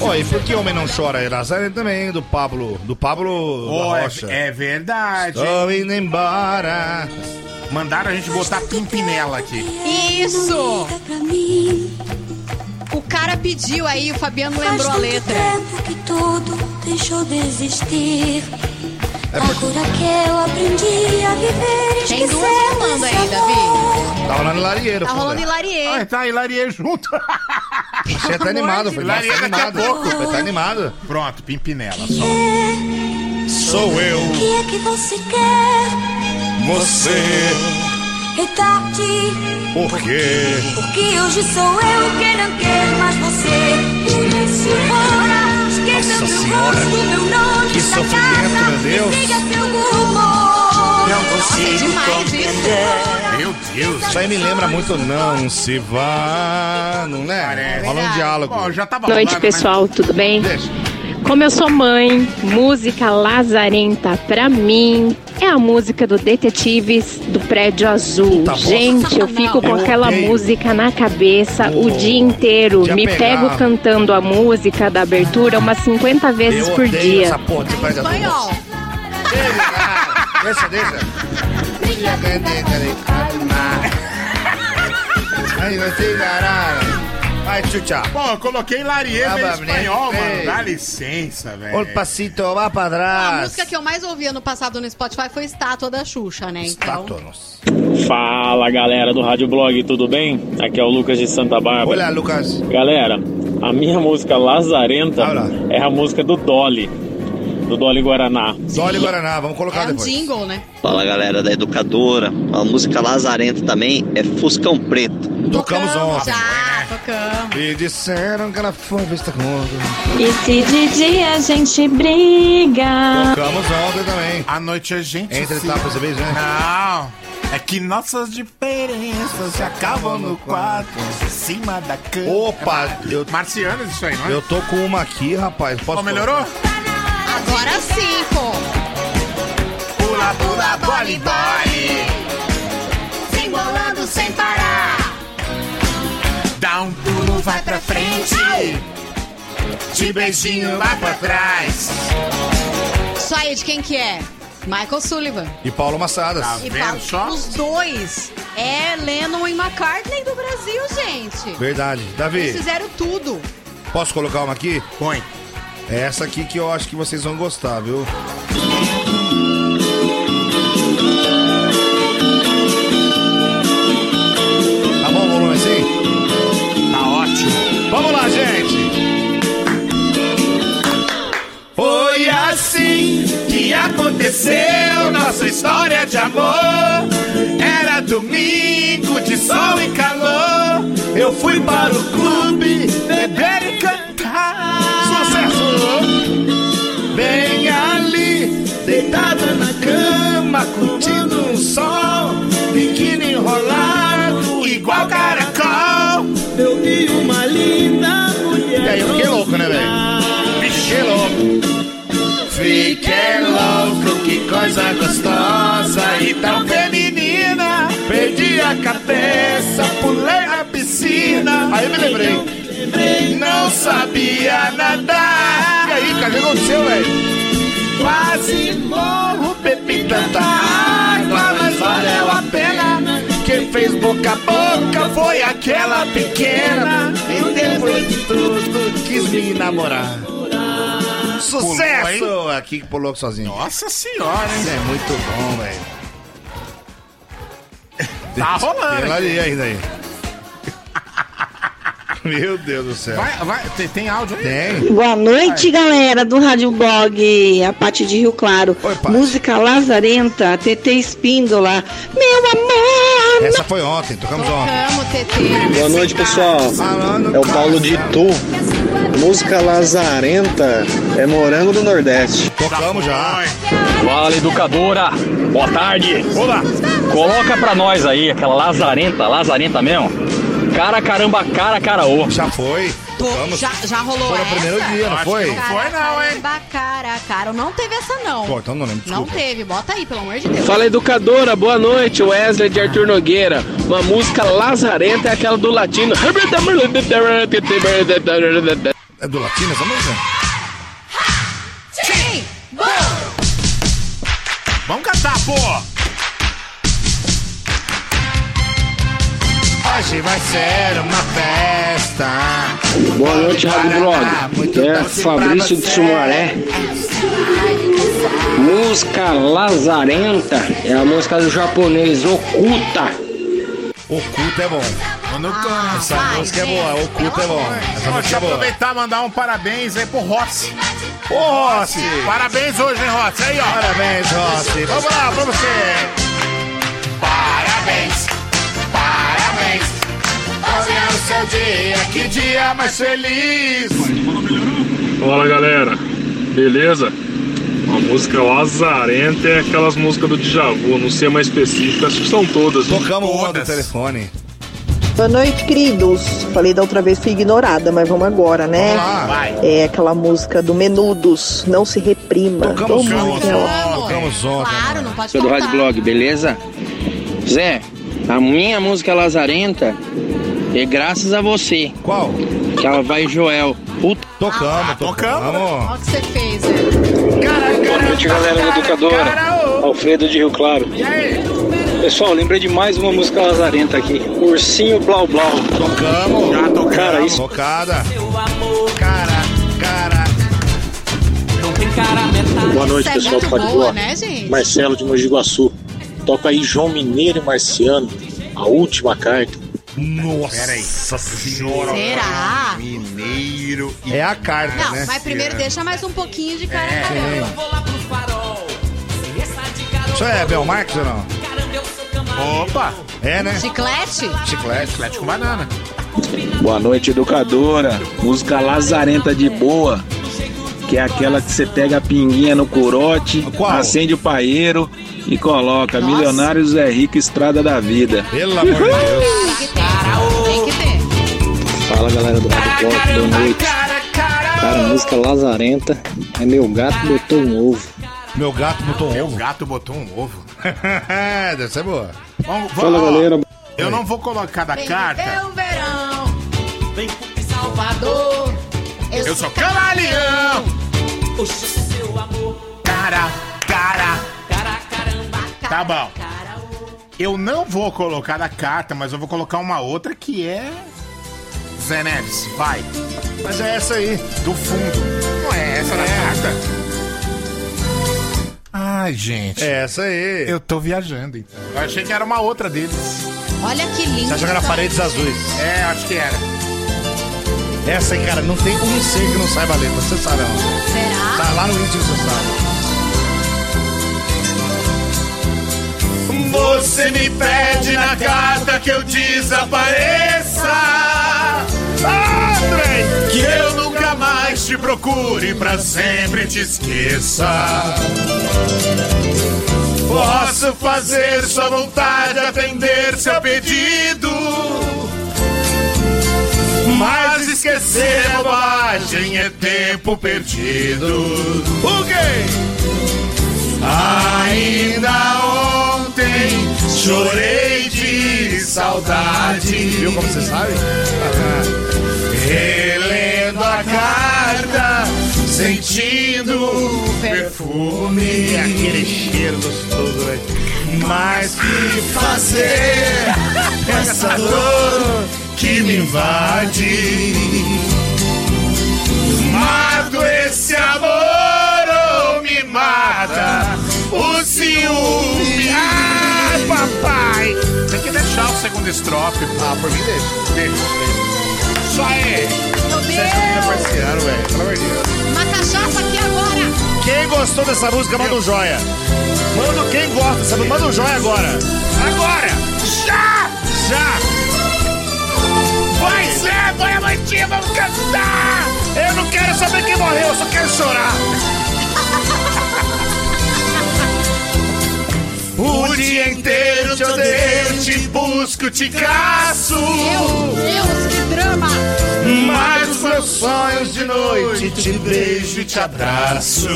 Ó, e por que Homem Não Chora? É Lazarenta também, do Pablo. Do Pablo Oh, da é, Rocha. é verdade. Estou indo embora. Mandaram a gente botar pimpinela aqui. Isso! O cara pediu aí, o Fabiano lembrou a letra. que tudo deixou de existir. É Agora que eu aprendi a viver Tem duas rolando aí, Davi. Tá rolando Larieiro, Tá rolando Hilarie. Ah, tá, Hilarie junto. Você tá animado, foi Hilarie tá daqui a animado. pouco. Você tá animado. Pronto, pimpinela. Só. Sou eu, O que é que você quer? você, É tarde, por quê? porque hoje sou eu quem não quer mais você. Por isso, ora, esqueça meu Senhora. rosto, meu nome, Que sofrimento, casa, meu Deus. Não consigo demais compreender. Meu Deus. Isso aí me lembra muito Não Se Vá, não é? Rola um diálogo. Ó, já tava Noite, pessoal, tudo bem? Deixa. Como eu sou mãe, música lazarenta pra mim é a música do Detetives do Prédio Azul. Puta bosta. Gente, eu fico com Eu aquela odeio. música na cabeça o dia inteiro. Me pego cantando a música da abertura umas 50 vezes Eu por odeio dia. essa porra de prédio azul. Deixa, deixa. Ai, não tem nada. Ai, tchutchá. Pô, eu coloquei meio mas, espanhol, mano. Dá licença, velho. Ol passito, vá pra A trás. música que eu mais ouvi ano passado no Spotify foi Estátua da Xuxa, né? Então, Estátua, nossa. Fala galera do Rádio Blog, tudo bem? Aqui é o Lucas de Santa Bárbara. Olha, Lucas. Galera, a minha música Lazarenta Olha. é a música do Dolly, do Dolly Guaraná. Dolly Guaraná, vamos colocar é um depois. jingle, né? Fala galera da educadora, a música lazarenta também é Fuscão Preto. Tocamos ontem. Já, tocamos. E disseram que ela foi vista com outro. E se de dia a gente briga? Tocamos ontem também. À noite a gente. Entre se- tapas e beijos, né? Não. É que nossas diferenças se acabam no quarto, em cima da cama. Opa, eu, Marcianas isso aí, não é? eu tô com uma aqui, rapaz. Posso Ó, melhorou? Agora sim, pô. Pula, pula, bole, bole. Se embolando sem parar. Dá um pulo, vai pra frente. De beijinho, vai pra trás. Isso aí, de quem que é? Michael Sullivan. E Paulo Massadas. Tá E vendo Paulo- só? os dois é Lennon e McCartney do Brasil, gente. Verdade. Davi, Eles fizeram tudo. posso colocar uma aqui? Põe. É essa aqui que eu acho que vocês vão gostar, viu? Tá bom o volume assim? Tá ótimo. Vamos lá, gente! Foi assim que aconteceu nossa história de amor. Era domingo de sol e calor. Eu fui para o clube beber e cantar. Sucesso! Bem ali curtindo um sol, biquíni enrolado, igual caracol. Eu vi uma linda mulher. E aí, eu fiquei louco, né, velho? Fiquei louco. Fiquei louco, que coisa gostosa e tão feminina. Perdi a cabeça, pulei na piscina. Aí eu me lembrei. Não sabia nadar. E aí, cara, o que aconteceu, velho? Quase morro, bebi tanta água, mas valeu a pena. Quem fez boca a boca foi aquela pequena. E depois de tudo, quis me namorar. Sucesso! Pulou, Aqui que pulou sozinho. Nossa senhora, hein? Isso é muito bom, velho. Tá rolando. Tem ali ainda aí. Meu Deus do céu. Vai, vai, tem, tem áudio aí? Tem. Boa noite, galera do Rádio Blog, a Pati de Rio Claro. Música Lazarenta, TT Espíndola. Meu amor! Essa foi ontem, tocamos ontem. Boa noite, pessoal. É o Paulo de Itu. Música lazarenta é morango do Nordeste. Tocamos já. Fala, educadora. Boa tarde. Olá. Coloca pra nós aí aquela lazarenta, lazarenta mesmo. Cara, caramba, cara, caraô. Já foi. Tô- já, já rolou Foi no essa? primeiro dia, não foi? não foi, não, hein? Caramba, cara, cara. Não teve essa, não. Pô, então não lembro, Não desculpa. teve. Bota aí, pelo amor de Deus. Fala educadora, boa noite, Wesley de Arthur Nogueira. Uma música lazarenta é aquela do latino. É do latino essa música? Vamos cantar, pô! Hoje vai ser uma festa. Boa noite, Rádio Blog. É Fabrício de Sumaré. Música lazarenta é a música do japonês Okuta. Oculto é bom. Essa música é boa, Oculto é bom. Essa Deixa música eu é aproveitar e mandar um parabéns aí pro Rossi. Ô, Rossi! Parabéns hoje, hein, Rossi? Aí, ó. Parabéns, Rossi. Vamos lá, pra você. Parabéns. Hoje é o seu dia, que dia mais feliz. Fala galera, beleza? A música Lazarenta é aquelas músicas do Djavu, não sei mais específica, acho que são todas. né? Tocamos uma do telefone. Boa noite, queridos. Falei da outra vez, fui ignorada, mas vamos agora, né? Vamos lá. Vai. É aquela música do Menudos, Não Se Reprima. Tocamos ontem. Tocamos ontem. Claro, não pode Sou do Rádio. Blog, beleza? Zé, a minha música lazarenta é graças a você. Qual? Que ela vai Joel. Puta. Tocamos, tocamos. Olha o que você fez, velho. Boa noite, galera da educadora. Alfredo de Rio Claro. Pessoal, lembrei de mais uma música lazarenta aqui. Ursinho Blau Blau. Tocamos. Já tocamos. Cara, isso Tocada. Cara, cara. Boa noite, Essa é pessoal do muito Rádio boa, Blog. né, gente? Marcelo de Mogi Guaçu. Toca aí João Mineiro e Marciano. A última carta. Nossa senhora. Será? Mineiro. É a carta, Não, né? mas primeiro deixa mais um pouquinho de cara É, caramba. Isso é Bel Marques ou não? Opa! É, né? Chiclete? Chiclete. Chiclete com banana. Boa noite, educadora. Música lazarenta de boa. Que é aquela que você pega a pinguinha no curote, acende o paeiro e coloca Milionários é Rico Estrada da Vida. Pelo amor de Deus. Que. Fala galera do Rádio Blog, boa noite. Cara, a música lazarenta é Meu Gato Botou um Ovo. Meu gato botou um Meu ovo. gato botou um ovo. Deve ser boa. Vamos, Fala vamos, ó, galera. Eu não vou colocar da Vem carta. viver o verão. Vem Salvador. Eu sou camaleão. Cara, cara. Tá bom. Eu não vou colocar da carta, mas eu vou colocar uma outra que é. Zé Neves, vai. Mas é essa aí. Do fundo. Não é essa da carta? Ai, gente. É essa aí. Eu tô viajando, então. Eu achei que era uma outra deles. Olha que lindo. Você acha que era Paredes Azuis? É, acho que era. Essa aí, cara, não tem um ser que não saiba a letra. Você sabe, não? Será? Tá lá no íntimo, você sabe. Você me pede na carta que eu desapareça. André! Que eu nunca mais te procure pra sempre te esqueça. Posso fazer sua vontade, atender seu pedido. Mas esquecer é bobagem, é tempo perdido. O quê? Ainda ontem chorei de saudade. Viu como você sabe? Relendo a carta, sentindo o perfume. E aquele cheiro gostoso, velho. Mas que fazer essa dor que me invade? Mato esse amor ou me mata o ciúme? Ai, papai! Deixar o segundo estrofe. Ah, por mim deixa. Deixa. Isso aí! Meu Você é Deus! parceira, velho. Pelo amor de Deus. Uma cachaça aqui agora! Quem gostou dessa música, manda um joia. Manda quem gosta dessa música, manda um joia agora. Agora! Já! Já! Vai, Zé! Vai, Amantinha! Vamos cantar! Eu não quero saber quem morreu, eu só quero chorar. O dia inteiro te odeio, te busco, te caço. Meu Deus, que drama! Mas os meus sonhos de noite te beijo e te abraço.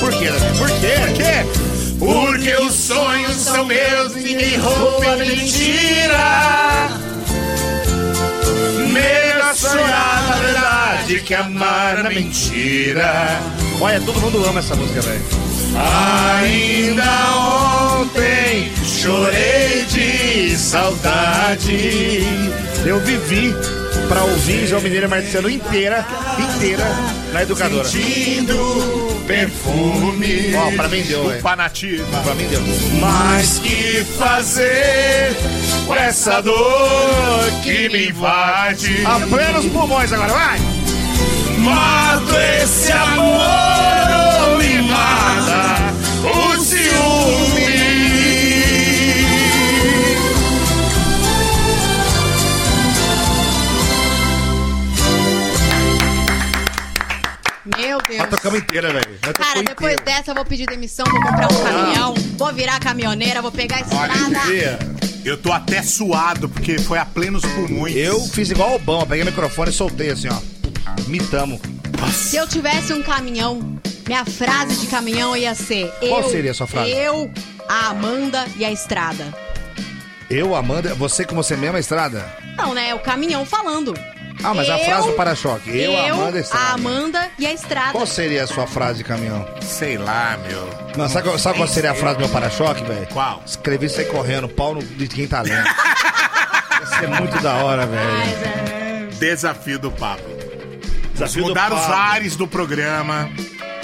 Por quê? Por quê? Por quê? Porque os sonhos são meus, ninguém rouba nem tira. Melhor sonhar na verdade que amar na mentira. Olha, todo mundo ama essa música, velho. Ainda ontem chorei de saudade. Eu vivi pra ouvir João Mineiro e Marciano inteira, inteira, na educadora. Sentindo perfume. Ó, pra mim deu, nativa. Pra mim deu. Mas que fazer com essa dor que me invade? A plenos pulmões agora, vai! Mato esse amor ou me mata Deus. Nós tocamos inteira, velho. Cara, depois inteira. dessa eu vou pedir demissão, vou comprar um caminhão, vou virar caminhoneira, vou pegar a estrada. Eu tô até suado porque foi a plenos pulmões. Eu fiz igual o Obama, peguei o microfone e soltei assim, ó. Mitamo. Se eu tivesse um caminhão, minha frase de caminhão ia ser: Qual eu, seria a sua frase? Eu, a Amanda e a estrada. Eu, Amanda, você com você mesma, estrada? Não, né? O caminhão falando. Ah, mas a Eu- frase do para-choque. Eu, Amanda, estrada. a Amanda e a estrada. Qual seria a sua frase de caminhão? Sei lá, meu. Não, sabe, qual- sabe qual seria a frase do meu para-choque, velho? Qual? Escrevi sair correndo, pau no, de quem tá lendo. Ia ser muito da hora, velho. Desafio do Pablo. Desafio do Mudar os Pablo. ares do programa.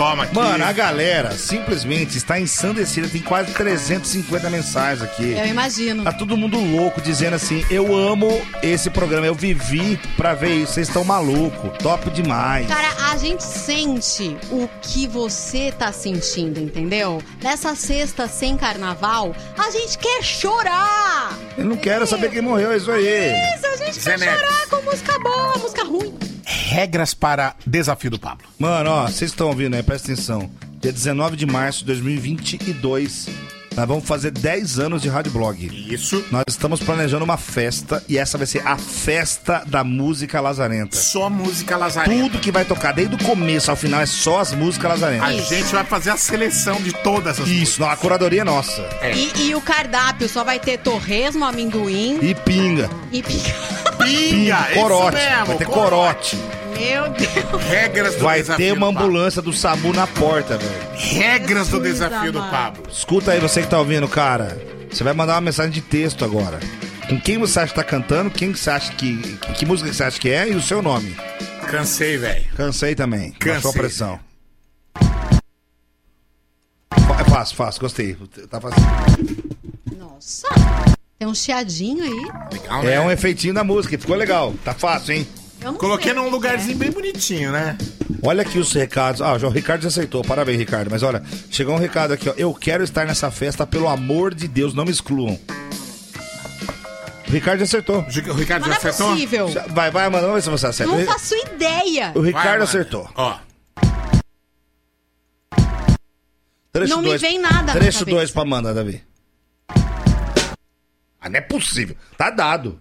Toma aqui. Mano, a galera simplesmente está ensandecida. Tem quase 350 mensagens aqui. Eu imagino. Tá todo mundo louco dizendo assim: eu amo esse programa, eu vivi pra ver isso. Vocês estão malucos, top demais. Cara, a gente sente o que você tá sentindo, entendeu? Nessa sexta sem carnaval, a gente quer chorar! Eu não quero saber quem morreu, é isso aí. Isso, a gente quer chorar com música boa, música ruim. Regras para Desafio do Pablo. Mano, ó, vocês estão ouvindo aí, presta atenção. Dia 19 de março de 2022, nós vamos fazer 10 anos de Rádio Blog. Isso. Nós estamos planejando uma festa e essa vai ser a festa da música lazarenta. Só música lazarenta. Tudo que vai tocar, desde o começo ao final, é só as músicas lazarentas. A gente vai fazer a seleção de todas as Isso, não, a curadoria é nossa. E, e o cardápio só vai ter torresmo, amendoim E pinga. e pica. Pinga, isso corote. mesmo, vai ter corote. corote. Meu Deus. Regras do Vai Desafio ter uma do Pablo. ambulância do SAMU na porta, velho. Regras do Jesus Desafio do amado. Pablo. Escuta aí, você que tá ouvindo, cara. Você vai mandar uma mensagem de texto agora. Com quem você acha que tá cantando, quem que você acha que. Que música que você acha que é e o seu nome. Cansei, velho. Cansei também. Cansei. Baixou a pressão. Fa- É fácil, fácil, gostei. Tá fácil. Nossa. Tem um chiadinho aí. Legal, É né? um efeitinho da música, ficou legal. Tá fácil, hein? Coloquei num lugarzinho bem bonitinho, né? Olha aqui os recados. Ah, o Ricardo já aceitou. Parabéns, Ricardo. Mas olha, chegou um recado aqui, ó. Eu quero estar nessa festa, pelo amor de Deus, não me excluam. O Ricardo já acertou. O Ricardo já não é possível. Vai, vai, Amanda, vamos ver se você acerta. Não faço ideia. O Ricardo Amanda. acertou. Ó, Trecho Não me vem nada na Trecho 2 pra Amanda, Davi. Ah, não é possível. Tá dado.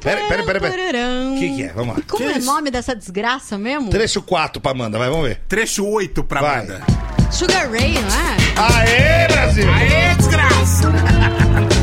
Pera, pera, pera, pera. O que, que é? Vamos lá. Como é o nome dessa desgraça mesmo? Trecho 4 pra Amanda, vai, vamos ver. Trecho 8 pra Vai. Amanda. Sugar Ray, não é? Aê, Brasil! Aê, desgraça!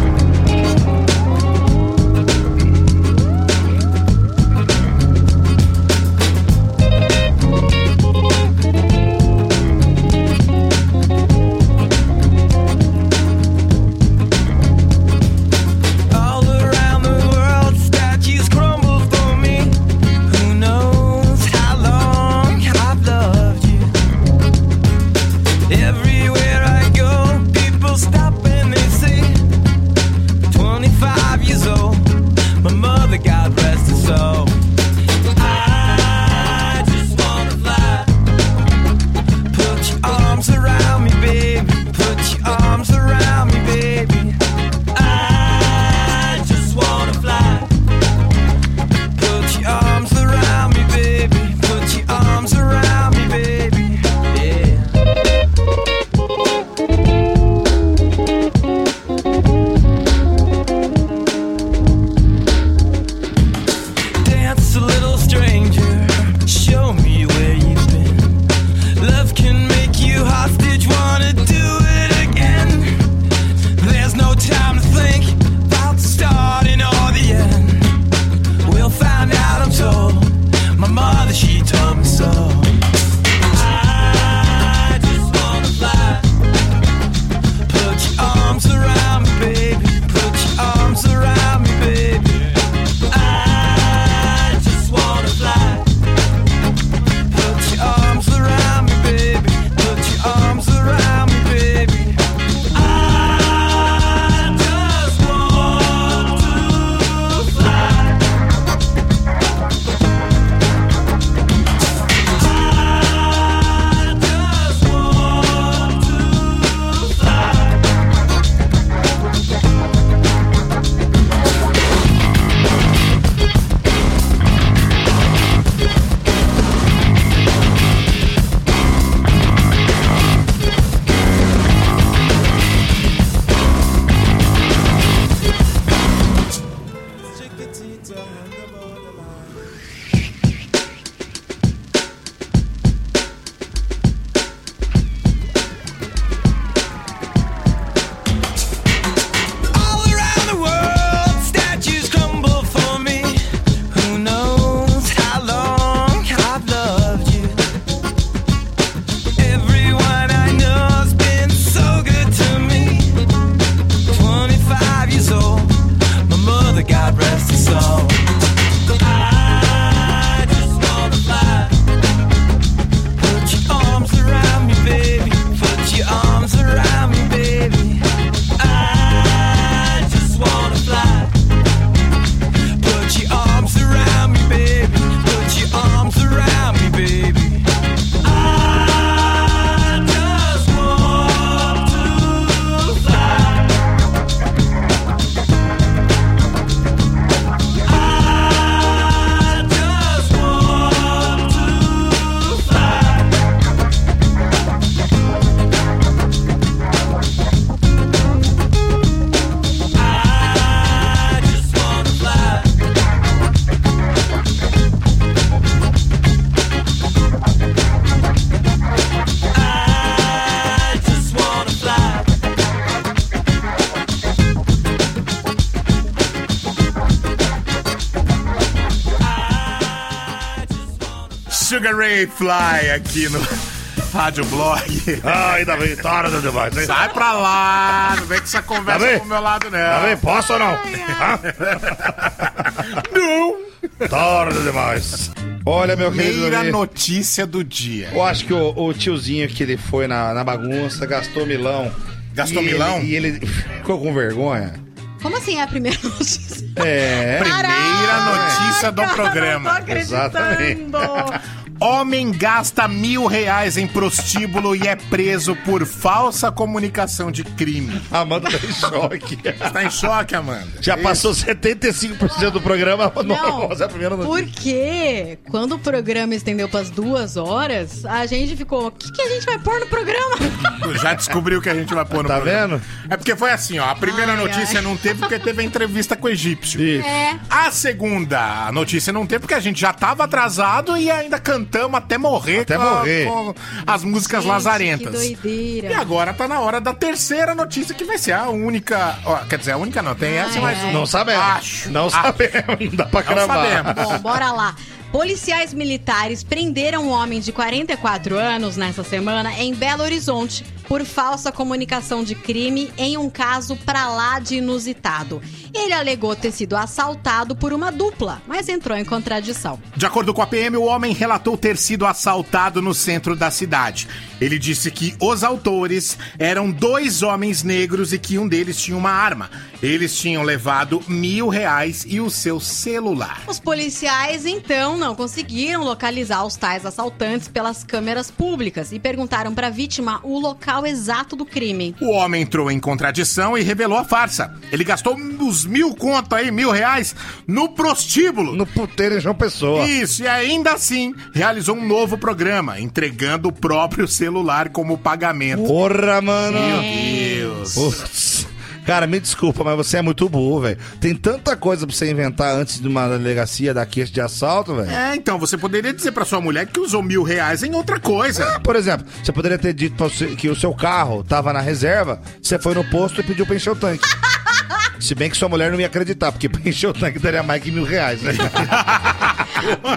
Sugar Ray Fly aqui no Rádio Blog. Ai, Davi, tora do demais, hein? Sai pra lá, não vem com essa conversa Davi? pro meu lado, não. Davi, posso ou não? Não! Tora do demais. Olha, meu querido Primeira notícia do dia. eu acho que o, o tiozinho que ele foi na, na bagunça gastou milão. Gastou E ele- milão? e ele ficou com vergonha. Como assim é a primeira notícia? É. Primeira a notícia do programa. Exatamente. Homem gasta mil reais em prostíbulo e é preso por falsa comunicação de crime. Amanda tá em choque. Tá em choque, Amanda. Já passou 75% do programa. Não, Não, é a primeira notícia. porque quando o programa estendeu pras duas horas, a gente ficou, o que, que a gente vai pôr no programa? Já descobriu que a gente vai pôr no Tá programa. vendo? É porque foi assim, ó. A primeira Ai, notícia ai. não teve porque teve a entrevista com o egípcio. É. A segunda notícia não teve porque a gente já tava atrasado e ainda cantamos até morrer, Até com, morrer. com as músicas Gente, lazarentas. Que doideira. E agora tá na hora da terceira notícia, que vai ser a única. ó, quer dizer, a única não, tem essa e mais uma. Não sabemos. Acho. Não Acho. sabemos. Não dá pra sabemos. Bom, bora lá. Policiais militares prenderam um homem de 44 anos nessa semana em Belo Horizonte por falsa comunicação de crime em um caso pra lá de inusitado. Ele alegou ter sido assaltado por uma dupla, mas entrou em contradição. De acordo com a PM, o homem relatou ter sido assaltado no centro da cidade. Ele disse que os autores eram dois homens negros e que um deles tinha uma arma. Eles tinham levado mil reais e o seu celular. Os policiais, então, não conseguiram localizar os tais assaltantes pelas câmeras públicas e perguntaram pra vítima o local exato do crime. O homem entrou em contradição e revelou a farsa. Ele gastou uns mil conto aí, mil reais, no prostíbulo. No puteiro em João Pessoa. Isso, e ainda assim realizou um novo programa, entregando o próprio celular como pagamento. Porra, mano. Meu Deus. Putz. Cara, me desculpa, mas você é muito burro, velho. Tem tanta coisa pra você inventar antes de uma delegacia da queixa de assalto, velho. É, então, você poderia dizer pra sua mulher que usou mil reais em outra coisa. Por exemplo, você poderia ter dito você que o seu carro tava na reserva, você foi no posto e pediu pra encher o tanque. Se bem que sua mulher não ia acreditar, porque pra encher o tanque daria mais que mil reais, né?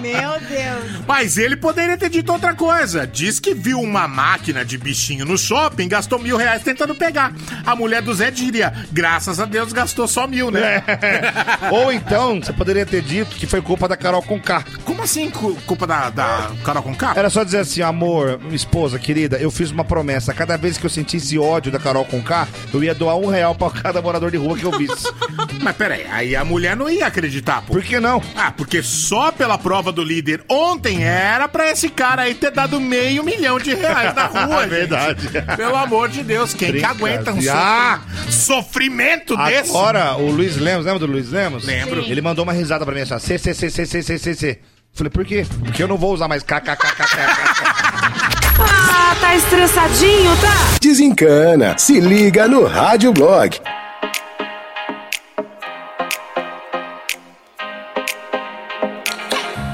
Meu Deus. Mas ele poderia ter dito outra coisa. Diz que viu uma máquina de bichinho no shopping, gastou mil reais tentando pegar. A mulher do Zé diria, graças a Deus gastou só mil, né? Ou então, você poderia ter dito que foi culpa da Carol Conká. Como assim, cu- culpa da, da Carol Conká? Era só dizer assim, amor, esposa, querida, eu fiz uma promessa. Cada vez que eu sentisse ódio da Carol Conká, eu ia doar um real pra cada morador de rua que eu visse. Mas peraí, aí a mulher não ia acreditar, pô. Por que não? Ah, porque só pela prova do líder ontem era pra esse cara aí ter dado meio milhão de reais na rua, É verdade. gente. Pelo amor de Deus, quem que aguenta um sofri- sofrimento desse? Agora, o Luiz Lemos, lembra do Luiz Lemos? Lembro. Ele mandou uma risada pra mim assim, ó, C, C, C, C, C, C, C, C. Falei, por quê? Porque eu não vou usar mais KKKKK. Ah, tá estressadinho, tá? Desencana. Se liga no Rádio Blog.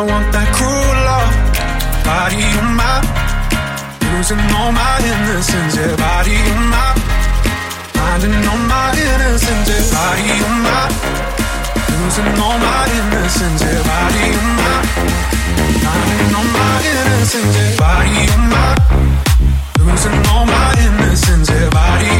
I want that cruel love. Body on my, losing all my innocence. Yeah, body on my, finding all my innocence. Yeah, body on my, losing all my innocence. Yeah, body on my, finding all my innocence. Yeah, body on my, losing all my innocence. Yeah, body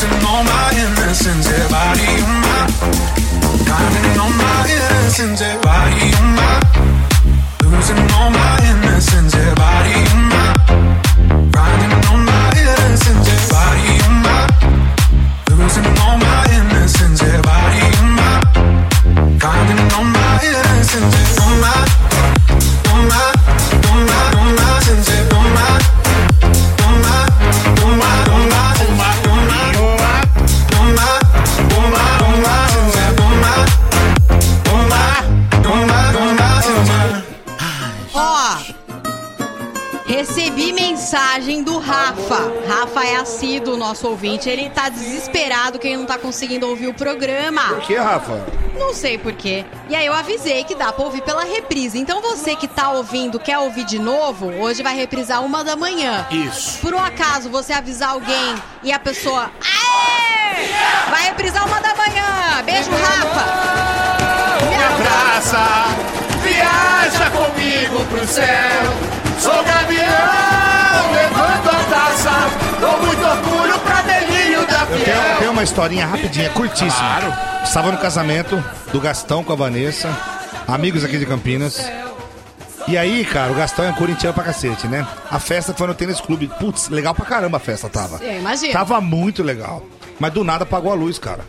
losing all my innocence, yeah, body on my. Driving on my innocence, yeah, body on my. Losing all my innocence, yeah, body nosso ouvinte. Ele tá desesperado que ele não tá conseguindo ouvir o programa. Por que, Rafa? Não sei porquê. E aí eu avisei que dá pra ouvir pela reprise. Então você que tá ouvindo, quer ouvir de novo, hoje vai reprisar uma da manhã. Isso. Por um acaso você avisar alguém e a pessoa. Aê! Vai reprisar uma da manhã. Beijo, Rafa. Me abraça, viaja comigo pro céu. Sou gavião, levanto a taça. Com muito orgulho pra delírio da fiel. tenho uma historinha rapidinha, curtíssima. Claro. Estava no casamento do Gastão com a Vanessa, amigos aqui de Campinas. E aí, cara, o Gastão é corintiano pra cacete, né? A festa foi no tênis clube. Putz, legal pra caramba a festa tava. Eu imagino. Tava muito legal. Mas do nada apagou a luz, cara.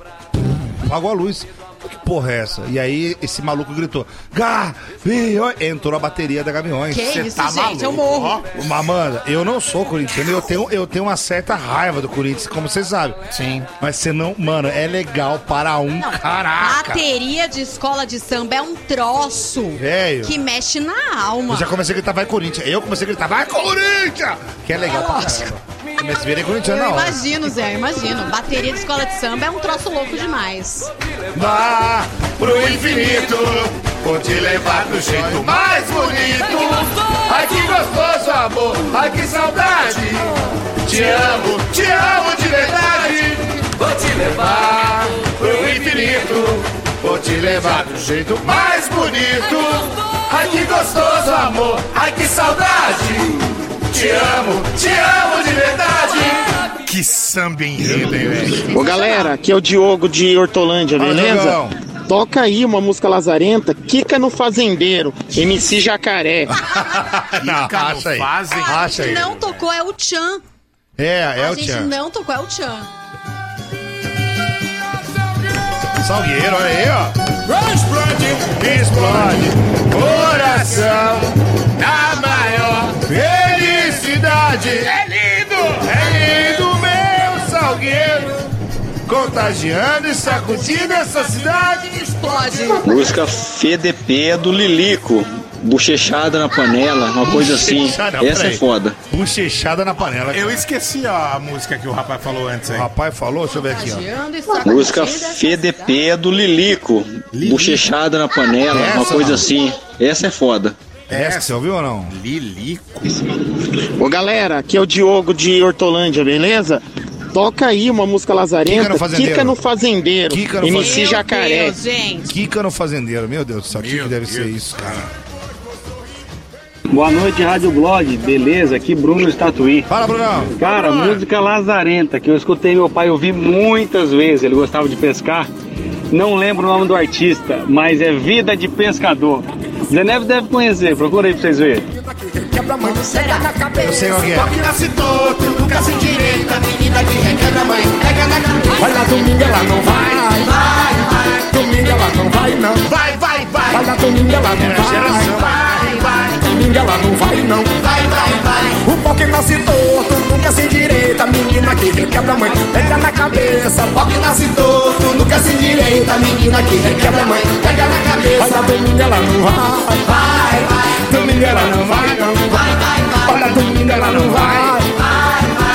Apagou a luz. Que porra é essa? E aí esse maluco gritou: Gaviões! Entrou a bateria da Gaviões. Que Cê isso, tá gente, eu maluco. morro. Ó, Amanda, eu não sou corintiano, eu tenho, eu tenho uma certa raiva do Corinthians, como você sabe. Sim. Mas você não. Mano, é legal para um caraca. Bateria de escola de samba é um troço Velho. que mexe na alma. Eu já comecei a gritar, vai Corinthians. Eu comecei a gritar, vai Corinthians! Que é legal pra caramba. Mas virei corintiano Eu na hora. imagino, Zé, eu imagino. Bateria de escola de samba é um troço louco demais. Vá pro infinito, vou te levar do jeito mais bonito. Ai que gostoso amor, ai que saudade. Te amo, te amo de verdade. Vou te levar pro infinito, vou te levar do jeito mais bonito. Ai que gostoso amor, ai que saudade. Te amo, te amo de verdade. Que samba enredo, hein, velho? Ô galera, aqui é o Diogo de Hortolândia, beleza? Diogão. Toca aí uma música lazarenta, Kika no Fazendeiro, MC Jacaré. não, acha aí. Acha aí. Não tocou, é o Tchan. É, é a o gente Tchan. não tocou, é o Tchan. Salgueiro, olha aí, ó. Explode, explode, coração na maior felicidade. É lindo, é lindo, meu salgueiro. Contagiando e sacudindo essa cidade. Explode. Música FDP do Lilico. Bochechada na panela, uma coisa assim. Não, Essa é foda. Bochechada na panela. Eu esqueci a música que o rapaz falou antes aí. O rapaz falou, deixa eu ver aqui, ó. Música FDP do Lilico. Bochechada na panela, uma Essa coisa não. assim. Essa é foda. Essa, você ouviu ou não? Lilico. Ô galera, aqui é o Diogo de Hortolândia, beleza? Toca aí uma música Kika lazarenta, no Fazendeiro. Kika no Fazendeiro, Kika no MC Fazendeiro. Jacaré. Deus, gente. Kika no fazendeiro, meu Deus do céu, o que, deve ser isso, cara? Boa noite, Rádio Blog. Beleza? Aqui Bruno de Tatuí. Fala, Brunão. Cara, música lazarenta, que eu escutei meu pai ouvir muitas vezes. Ele gostava de pescar. Não lembro o nome do artista, mas é Vida de Pescador. Zé Neves deve conhecer, procura aí pra vocês verem. Será? Eu sei qual que é. Toque nasce torto, nunca se direita. Menina que requebra a mãe, pega na cabeça. Vai lá, domingo ela não vai. Vai, vai. Domingo ela não vai, não. Vai, vai, vai. Vai lá, domingo ela não vai. Vai, vai. Domingo ela não vai, não. Vai, vai, vai. O pau que nasce torto, nunca se direita. Menina que requebra a mãe, pega na cabeça. Que nasce torto, nunca se direita. Menina que requebra a mãe, pega na cabeça. Vai lá, domingo ela não vai. Vai, vai. Domingo ela não vai, não. Vai, vai, vai. Olha, domingo ela não vai.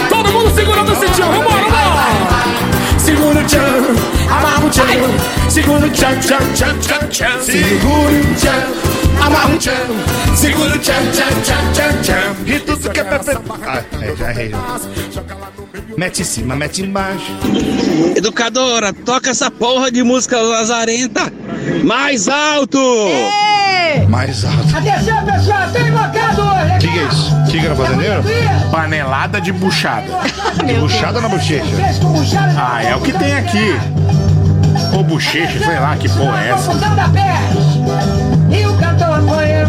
Todo mundo segurando esse tchan, vambora, vambora! Segura o tchan, amarra o tchan, segura o tchan, tchan, tchan, tchan, tchan. Segura o tchan, amarra o tchan, segura o tchan, tchan, tchan, tchan, tchan. E tudo que é pra Ah, é, já errei. Mete em cima, mete embaixo. Educadora, toca essa porra de música lazarenta mais alto! Mais alto. Atenção, pessoal, tem hoje. O que, que é isso? No fazendeiro? Panelada de buchada. De buchada na bochecha. Ah, é o que tem aqui. Ou bochecha, sei lá que porra é essa. E o cantor apoia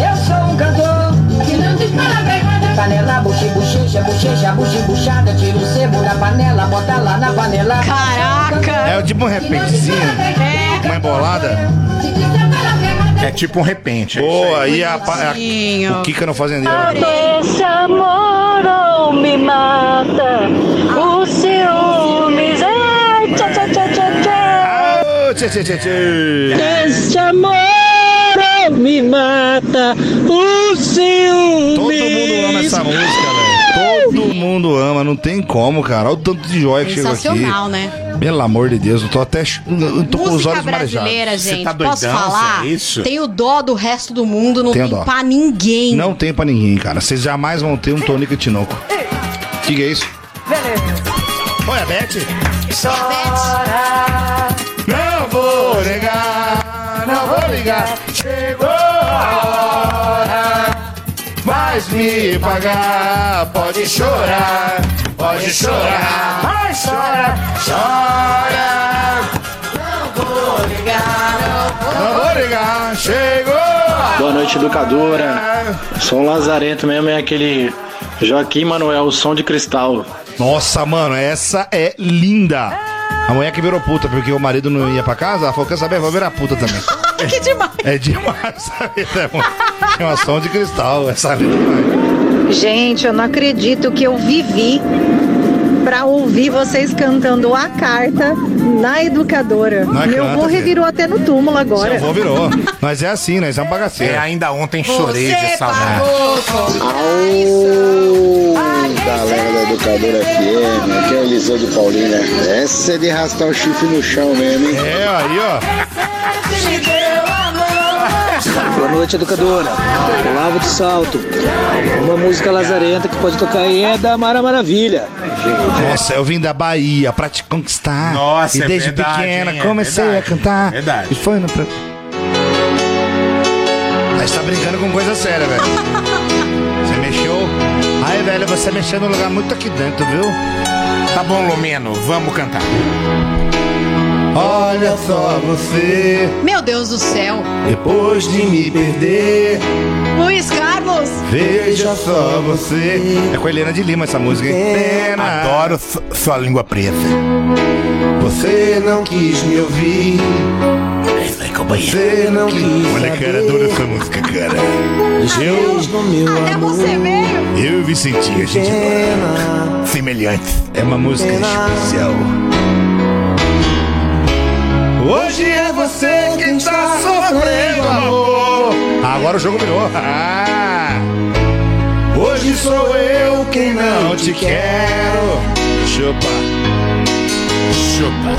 Eu sou um cantor Que não diz palavra Panela, buchi, bochecha, bochecha, buchi, buchada Tira o sebo da panela, bota lá na panela Caraca! É tipo um repentezinho. Uma embolada. É tipo um repente. Pô, aí a, pa- a- o Kika no fazendeiro. Esse amor ou me mata O ciúmes Ai, tchá, tchá, tchá, tchá, tchá. Esse amor me mata O ciúmes Todo mundo ama essa música, velho. Todo mundo ama, não tem como, cara. Olha o tanto de joia que chegou aqui. Sensacional, né? Pelo amor de Deus, eu tô até. Eu tô com os Música olhos brasileira, marejados. gente, posso falar? Tem o dó do resto do mundo, não Tenho tem dó. pra ninguém. Não tem pra ninguém, cara. Vocês jamais vão ter um Tonico e Tinoco. Que que é isso? Oi, a Beth? Não mas me pagar. Pode chorar, pode chorar, mas chora, chora. Não vou ligar, não vou ligar. Chegou Boa noite, educadora. Som Lazarento mesmo é aquele Joaquim Manuel, o som de cristal. Nossa, mano, essa é linda. A mulher que virou puta porque o marido não ia pra casa, ela falou: quer saber? Vou virar puta também. que demais. É demais, sabe? É uma, é uma som de cristal, essa linda. Gente, eu não acredito que eu vivi pra ouvir vocês cantando a carta na educadora. Na Meu avô revirou até no túmulo agora. Seu avô virou. Mas é assim, nós é um bagaceiro. É, ainda ontem chorei de saudade. Galera da Educadora FM, aqui é o Eliseu de Paulínia. Essa é de arrastar o chifre no chão mesmo, hein? É, aí, ó. Boa noite, educadora. Olavo de Salto. Uma música lazarenta que pode tocar aí é da Mara Maravilha. Nossa, eu vim da Bahia pra te conquistar. Nossa, E é desde verdade, pequena hein? É comecei verdade. a cantar. Verdade. E foi no. Pra... Mas tá brincando com coisa séria, velho. Você mexeu. Aí, velho, você mexeu num lugar muito aqui dentro, viu? Tá bom, Lumeno, vamos cantar. Olha só você, Meu Deus do céu. depois de me perder. Luiz Carlos. Veja só você. É com a Helena de Lima essa música, hein? Pena. Adoro su- sua língua presa. Você não quis me ouvir. Você não quis. Olha cara dura essa música, cara. Eu. Até você veio. Eu e Vicentinho, a gente. Semelhantes. É uma música especial. Você quem tá sofrendo, amor. Agora o jogo virou. Ah. Hoje sou eu quem não te quero. Chupa. Chupa.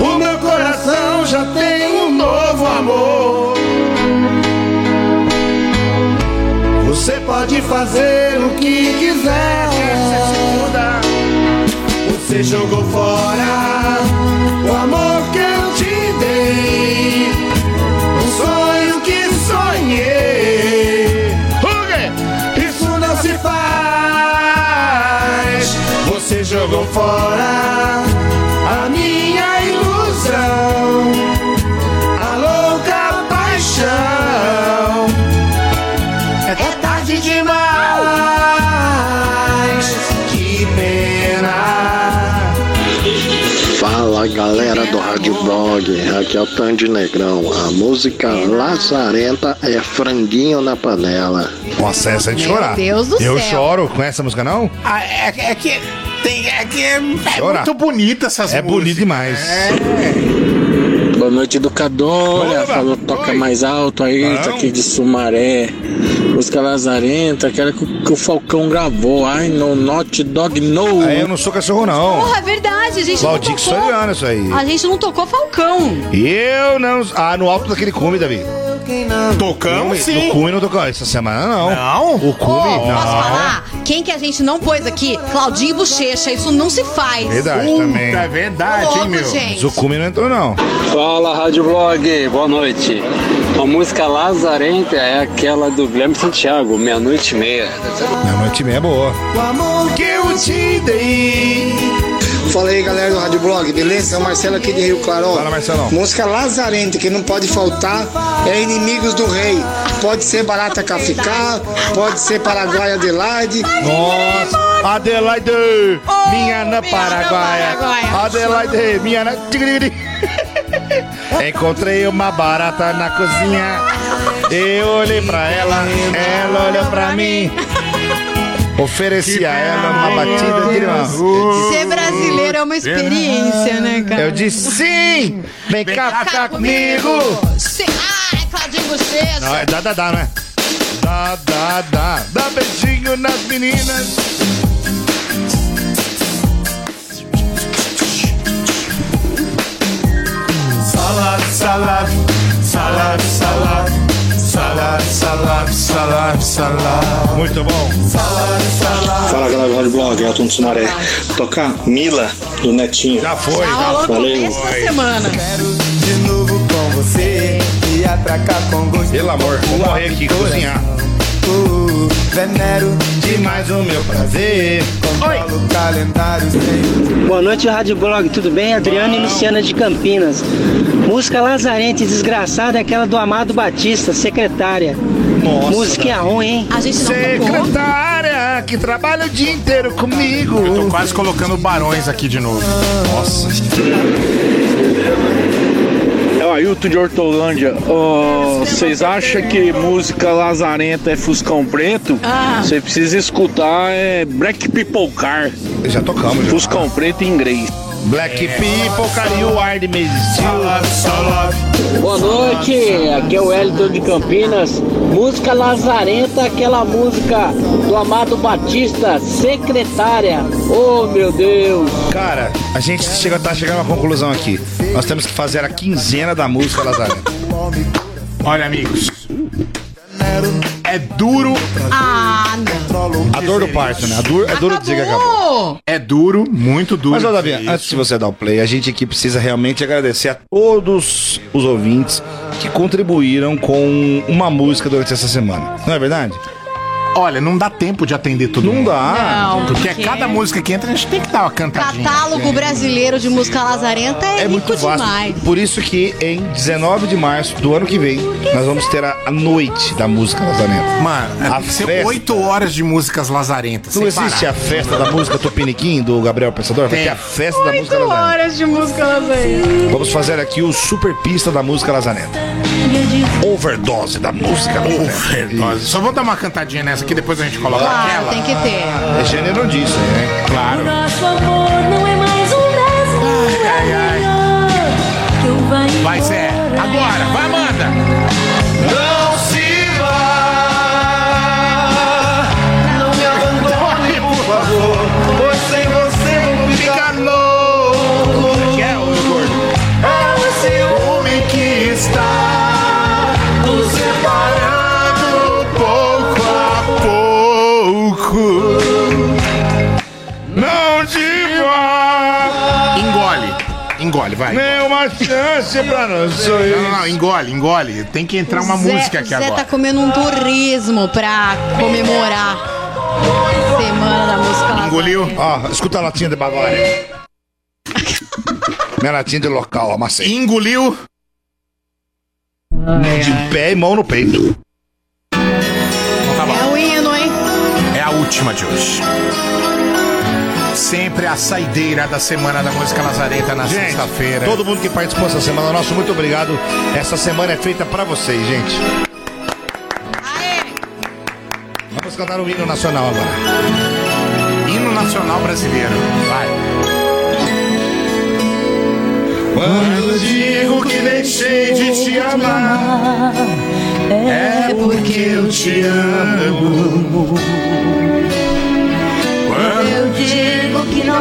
O meu coração já tem um novo amor. Você pode fazer o que quiser. Você jogou fora o amor que Um sonho que sonhei. Isso não se faz. Você jogou fora Aqui é o Tandy Negrão. A música Lazarenta é franguinho na panela. Nossa, essa é de Meu chorar. Deus do Eu céu. choro. Conhece essa música não? Ah, é, é que tem, é que é, é Chora. muito bonita essas É músicas. bonito demais. Boa noite, educadora. Falou, toca mais alto aí, isso aqui de Sumaré. Música Lazarenta, aquela que, o- que o Falcão gravou. Ai, no Not Dog No. Aí eu não sou cachorro, não. Porra, é verdade. A gente Valdir não tocou. Soriano, isso aí. A gente não tocou Falcão. Eu não. Ah, no alto daquele cume, Davi. Tocamos sim. No cume não tocou. Essa semana não. Não? O cume, Posso não. falar? Quem que a gente não pôs aqui? Claudinho Bochecha. Isso não se faz. Verdade Puta, também. é verdade, Louco, hein, meu? gente. Mas o cume não entrou, não. Fala, Rádio Blog, boa noite. A música Lazarenta é aquela do Guilherme Santiago, Meia-Noite e Meia. Minha noite e meia é boa. O amor que eu te dei Fala aí, galera do Rádio Blog, beleza? É o Marcelo aqui de Rio Claro. Fala, Marcelão. Música Lazarenta, que não pode faltar, é Inimigos do Rei. Pode ser Barata Caficá, pode ser Paraguai Adelaide. Nossa, Adelaide, minha Ana Paraguaia. Adelaide, minha. Tigri. Encontrei uma barata na cozinha. Eu olhei pra ela, ela olhou pra mim. Ofereci a ela uma batida de limão. Ser brasileiro é uma experiência, né, cara? Eu disse sim! Vem cá ficar comigo! Sim. Ai, Claudinho Bochecha. Não, é dá, dá, dá, né? Dá, dá, dá. Dá beijinho nas meninas. Salad, salad, salad, salad, Muito bom. Salad, salad. Fala galera do Rádio Blog, Elton do Sumaré. Tocar Mila do Netinho. Já foi, Já no Valeu. semana. De novo com você e atracar com gosto. Pelo amor, vou morrer aqui, cozinhar. Uh, venero demais o meu prazer. Controlo o calendário sem Boa noite, Rádio Blog, tudo bem? Adriana e Luciana de Campinas. Música lazarente desgraçada é aquela do Amado Batista, secretária. Nossa, Música é ruim, hein? A gente não Secretária que trabalha o dia inteiro comigo. Eu tô quase colocando barões aqui de novo. Nossa. Ailton de Hortolândia. Vocês acham que música lazarenta é Fuscão Preto? Ah. Você precisa escutar é Black People Car. Já tocamos. já. Fuscão Preto em inglês. Black People, Made Steel. Boa noite, aqui é o Wellington de Campinas. Música lazarenta, aquela música do Amado Batista, secretária. Oh, meu Deus. Cara, a gente chega, tá chegando a uma conclusão aqui. Nós temos que fazer a quinzena da música Lazarento. Olha, amigos. É duro. Ah, não. A dor do parto, né? A dor, é duro dizer que acabou. É duro, muito duro. Mas, ô Davi, antes de você dar o play, a gente aqui precisa realmente agradecer a todos os ouvintes que contribuíram com uma música durante essa semana. Não é verdade? Olha, não dá tempo de atender todo Não mundo. dá. Não, Porque, porque- cada música que entra, a gente tem que dar uma cantadinha. Catálogo brasileiro de música lazarenta é, É muito rico vasto. demais. Por isso que em 19 de março do ano que vem, nós vamos ter a, a noite da música Lazarento. Mano, A que ser festa- oito horas de músicas lazarentas. Não existe parar. a festa da música Tupiniquim do Gabriel Pensador? Vai Tem. ter a festa da música Lazarento. horas de música lazarenta. Vamos fazer aqui o super pista da música Lazarento. Overdose da música Lazarento. Overdose. Só vou dar uma cantadinha nessa aqui, depois a gente coloca Claro, aquela. tem que ter. É gênero disso, né? Claro. Nosso amor não é mais um mesmo. Ai, ai, Que vai Vai, Zé. Agora, vai, Amanda. Engole, vai. Nenhuma chance pra nós Não, não, não, engole, engole. Tem que entrar uma Zé- música aqui Zé agora. tá comendo um turismo pra comemorar Semana da Música. Engoliu? Ó, escuta a latinha de Bavária. Minha latinha de local, amassei. Engoliu. De pé e mão no peito. Tá bom. É o hino, hein? É a última de hoje. Sempre a saideira da Semana da Música Lazarenta na sexta-feira. todo mundo que participou essa semana, nosso muito obrigado. Essa semana é feita pra vocês, gente. Vamos cantar o hino nacional agora. Hino Nacional Brasileiro. Vai. Quando eu digo que deixei de te amar, é porque eu te amo.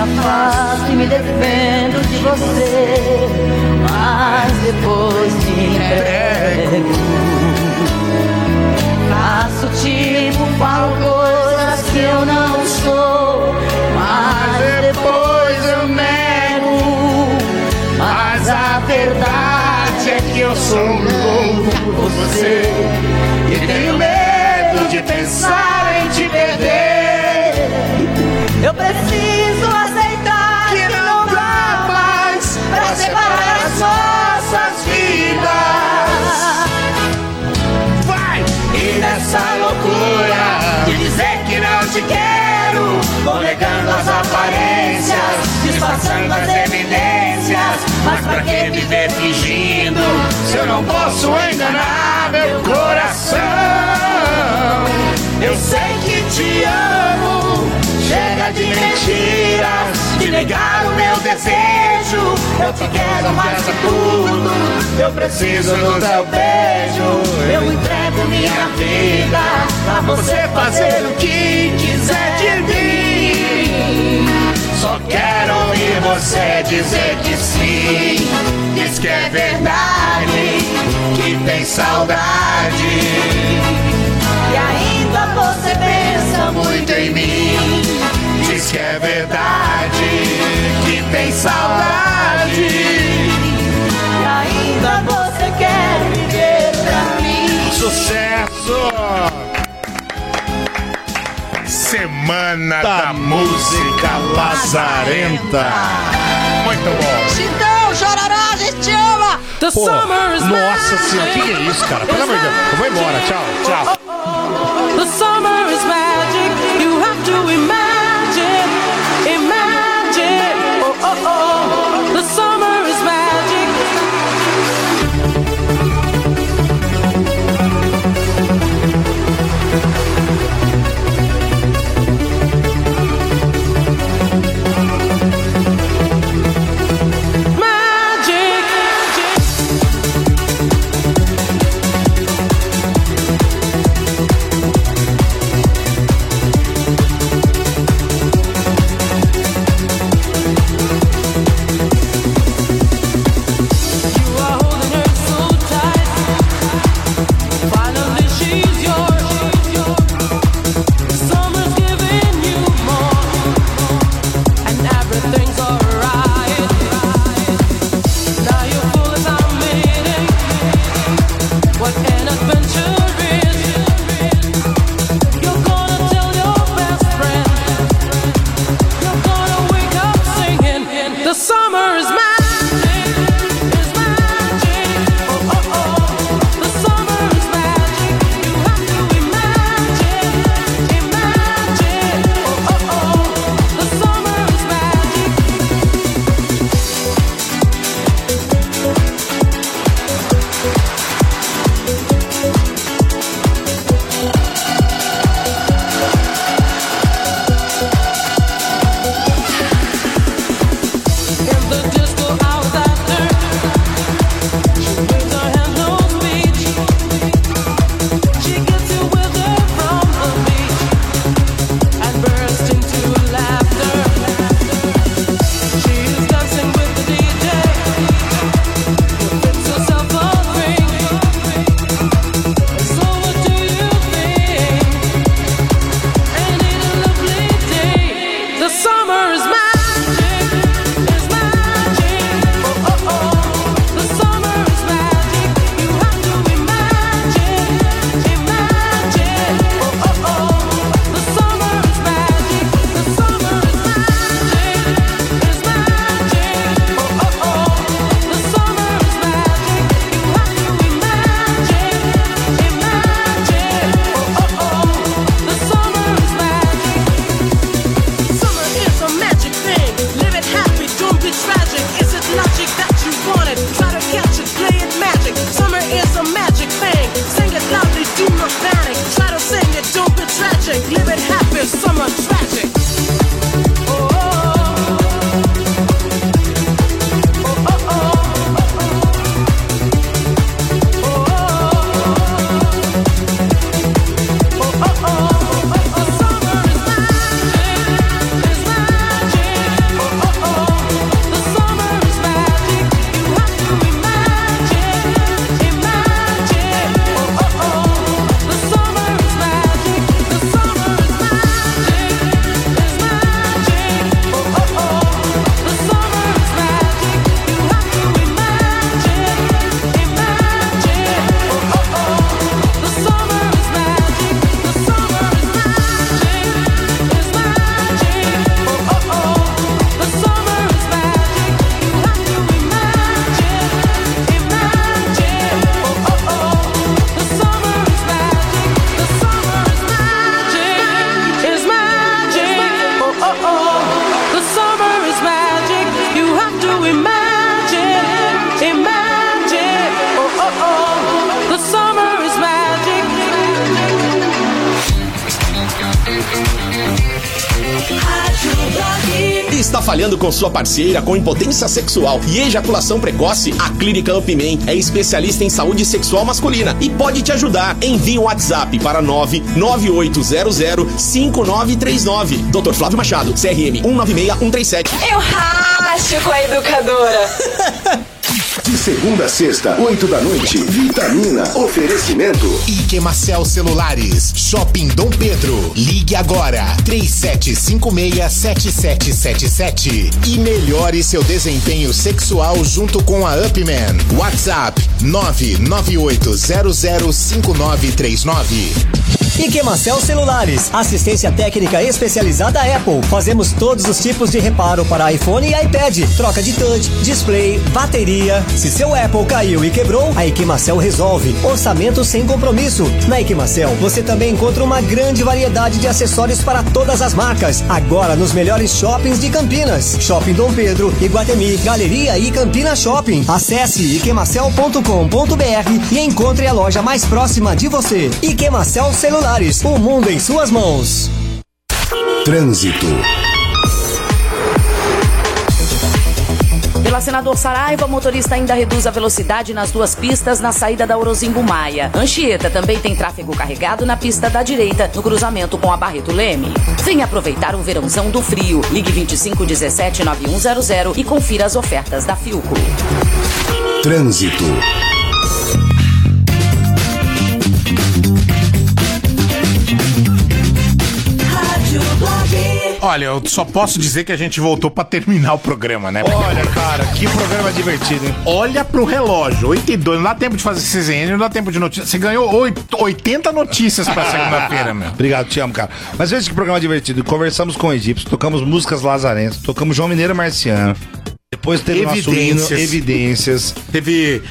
Eu me afasto e me defendo de você, mas depois te entrego. Faço tipo, falo coisas que eu não sou, mas depois eu nego. Mas a verdade é que eu sou louco por você e tenho medo de pensar em te perder. Eu preciso aceitar que não dá mais pra separar as nossas vidas. Vai! E nessa loucura de dizer que não te quero, vou negando as aparências, disfarçando as evidências. Mas pra que viver fingindo se eu não posso enganar meu coração? Eu sei que te amo. Chega de mentiras, de negar o meu desejo. Eu te quero mais que tudo. Eu preciso do teu beijo. Eu entrego minha vida pra você fazer o que quiser de mim. Só quero ouvir você dizer que sim. Diz que é verdade, que tem saudade. E ainda você pensa muito em mim. Diz que é verdade, que tem saudade. E ainda você quer viver pra mim. Sucesso! Semana da, Música Lazarenta. Muito bom. Então, chorará, a gente te ama! Pô, nossa senhora, que que é isso, cara? Pelo amor de Deus. Eu vou embora, tchau, tchau. The summer sua parceira com impotência sexual e ejaculação precoce? A Clínica Upman é especialista em saúde sexual masculina e pode te ajudar. Envie um WhatsApp para 998005939. Dr. Flávio Machado, CRM 196137. Eu racho com a educadora. De segunda a sexta, oito da noite, Vitamina. Oferecimento. Iquemacel Celulares, Shopping Dom Pedro. Ligue agora, 3756-7777. E melhore seu desempenho sexual junto com a Upman. WhatsApp 998005939. Iquemacel Celulares, assistência técnica especializada Apple. Fazemos todos os tipos de reparo para iPhone e iPad, troca de touch, display, bateria. Se seu Apple caiu e quebrou, a Iquemacel resolve. Orçamento sem compromisso. Na Iquemacel, você também encontra uma grande variedade de acessórios para todas as marcas. Agora nos melhores shoppings de Campinas. Shopping Dom Pedro, Iguatemi, Galeria e Campinas Shopping. Acesse iquemacel.com.br e encontre a loja mais próxima de você. Iquemacel Celulares, o mundo em suas mãos. Trânsito. Pela senador Saraiva, o motorista ainda reduz a velocidade nas duas pistas na saída da Orozimbo Maia. Anchieta também tem tráfego carregado na pista da direita, no cruzamento com a Barreto Leme. Venha aproveitar o verãozão do frio. Ligue 2517 9100 e confira as ofertas da Filco. Trânsito. Olha, eu só posso dizer que a gente voltou pra terminar o programa, né? Olha, cara, que programa divertido, hein? Olha pro relógio, 8 e 2, não dá tempo de fazer CZN, não dá tempo de notícia. Você ganhou 8, 80 notícias pra segunda-feira, meu. Obrigado, te amo, cara. Mas veja que programa divertido. Conversamos com o Egípcio, tocamos músicas lazarentas, tocamos João Mineiro Marciano. Depois teve nosso hino, Evidências. Teve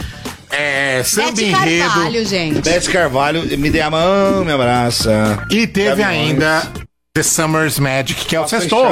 é, samba Bete enredo. Carvalho, gente. Beth Carvalho, me dê a mão, me abraça. E teve Gaviões. ainda The Summer's Magic, que é o sextou.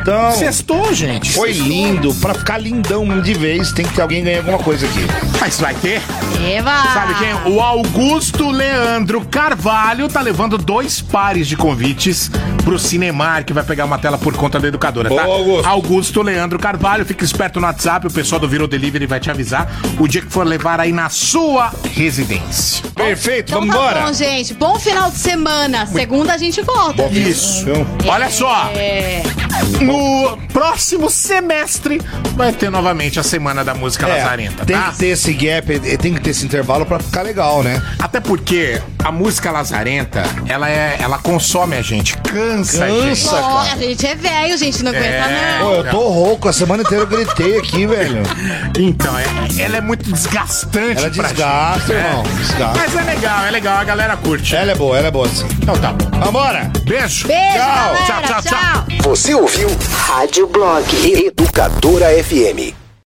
Então, Sextou, gente. Foi Sextou. lindo. Pra ficar lindão de vez, tem que ter alguém ganhar alguma coisa aqui. Mas vai ter? Eva! Sabe quem? O Augusto Leandro Carvalho tá levando dois pares de convites pro Cinemar, que vai pegar uma tela por conta da educadora, tá? Boa, Augusto. Leandro Carvalho, fica esperto no WhatsApp, o pessoal do Virou Delivery vai te avisar o dia que for levar aí na sua residência. Perfeito, Então tá bom, gente. Bom final de semana. Segunda a gente volta. viu? Isso. Olha só. É. No próximo semestre vai ter novamente a Semana da Música É, Lazarenta, tem tá? que ter esse gap, eh, tem que ter esse intervalo pra ficar legal, né? Até porque a música lazarenta, ela é, ela consome a gente, cansa, a gente. Cansa, cara. a gente é velho, gente. Não aguenta, É. não. Pô, eu tô rouco, a semana inteira eu gritei aqui, velho. Então, é- ela é muito desgastante Ela pra desgasta, gente. irmão, desgasta. Mas é legal, é legal, a galera curte. Ela é boa, ela é boa sim. Então tá bom. Vambora! Beijo. Beijo, Tchau, tchau, tchau, tchau. Você ouviu Rádio Blog. Educadora FM.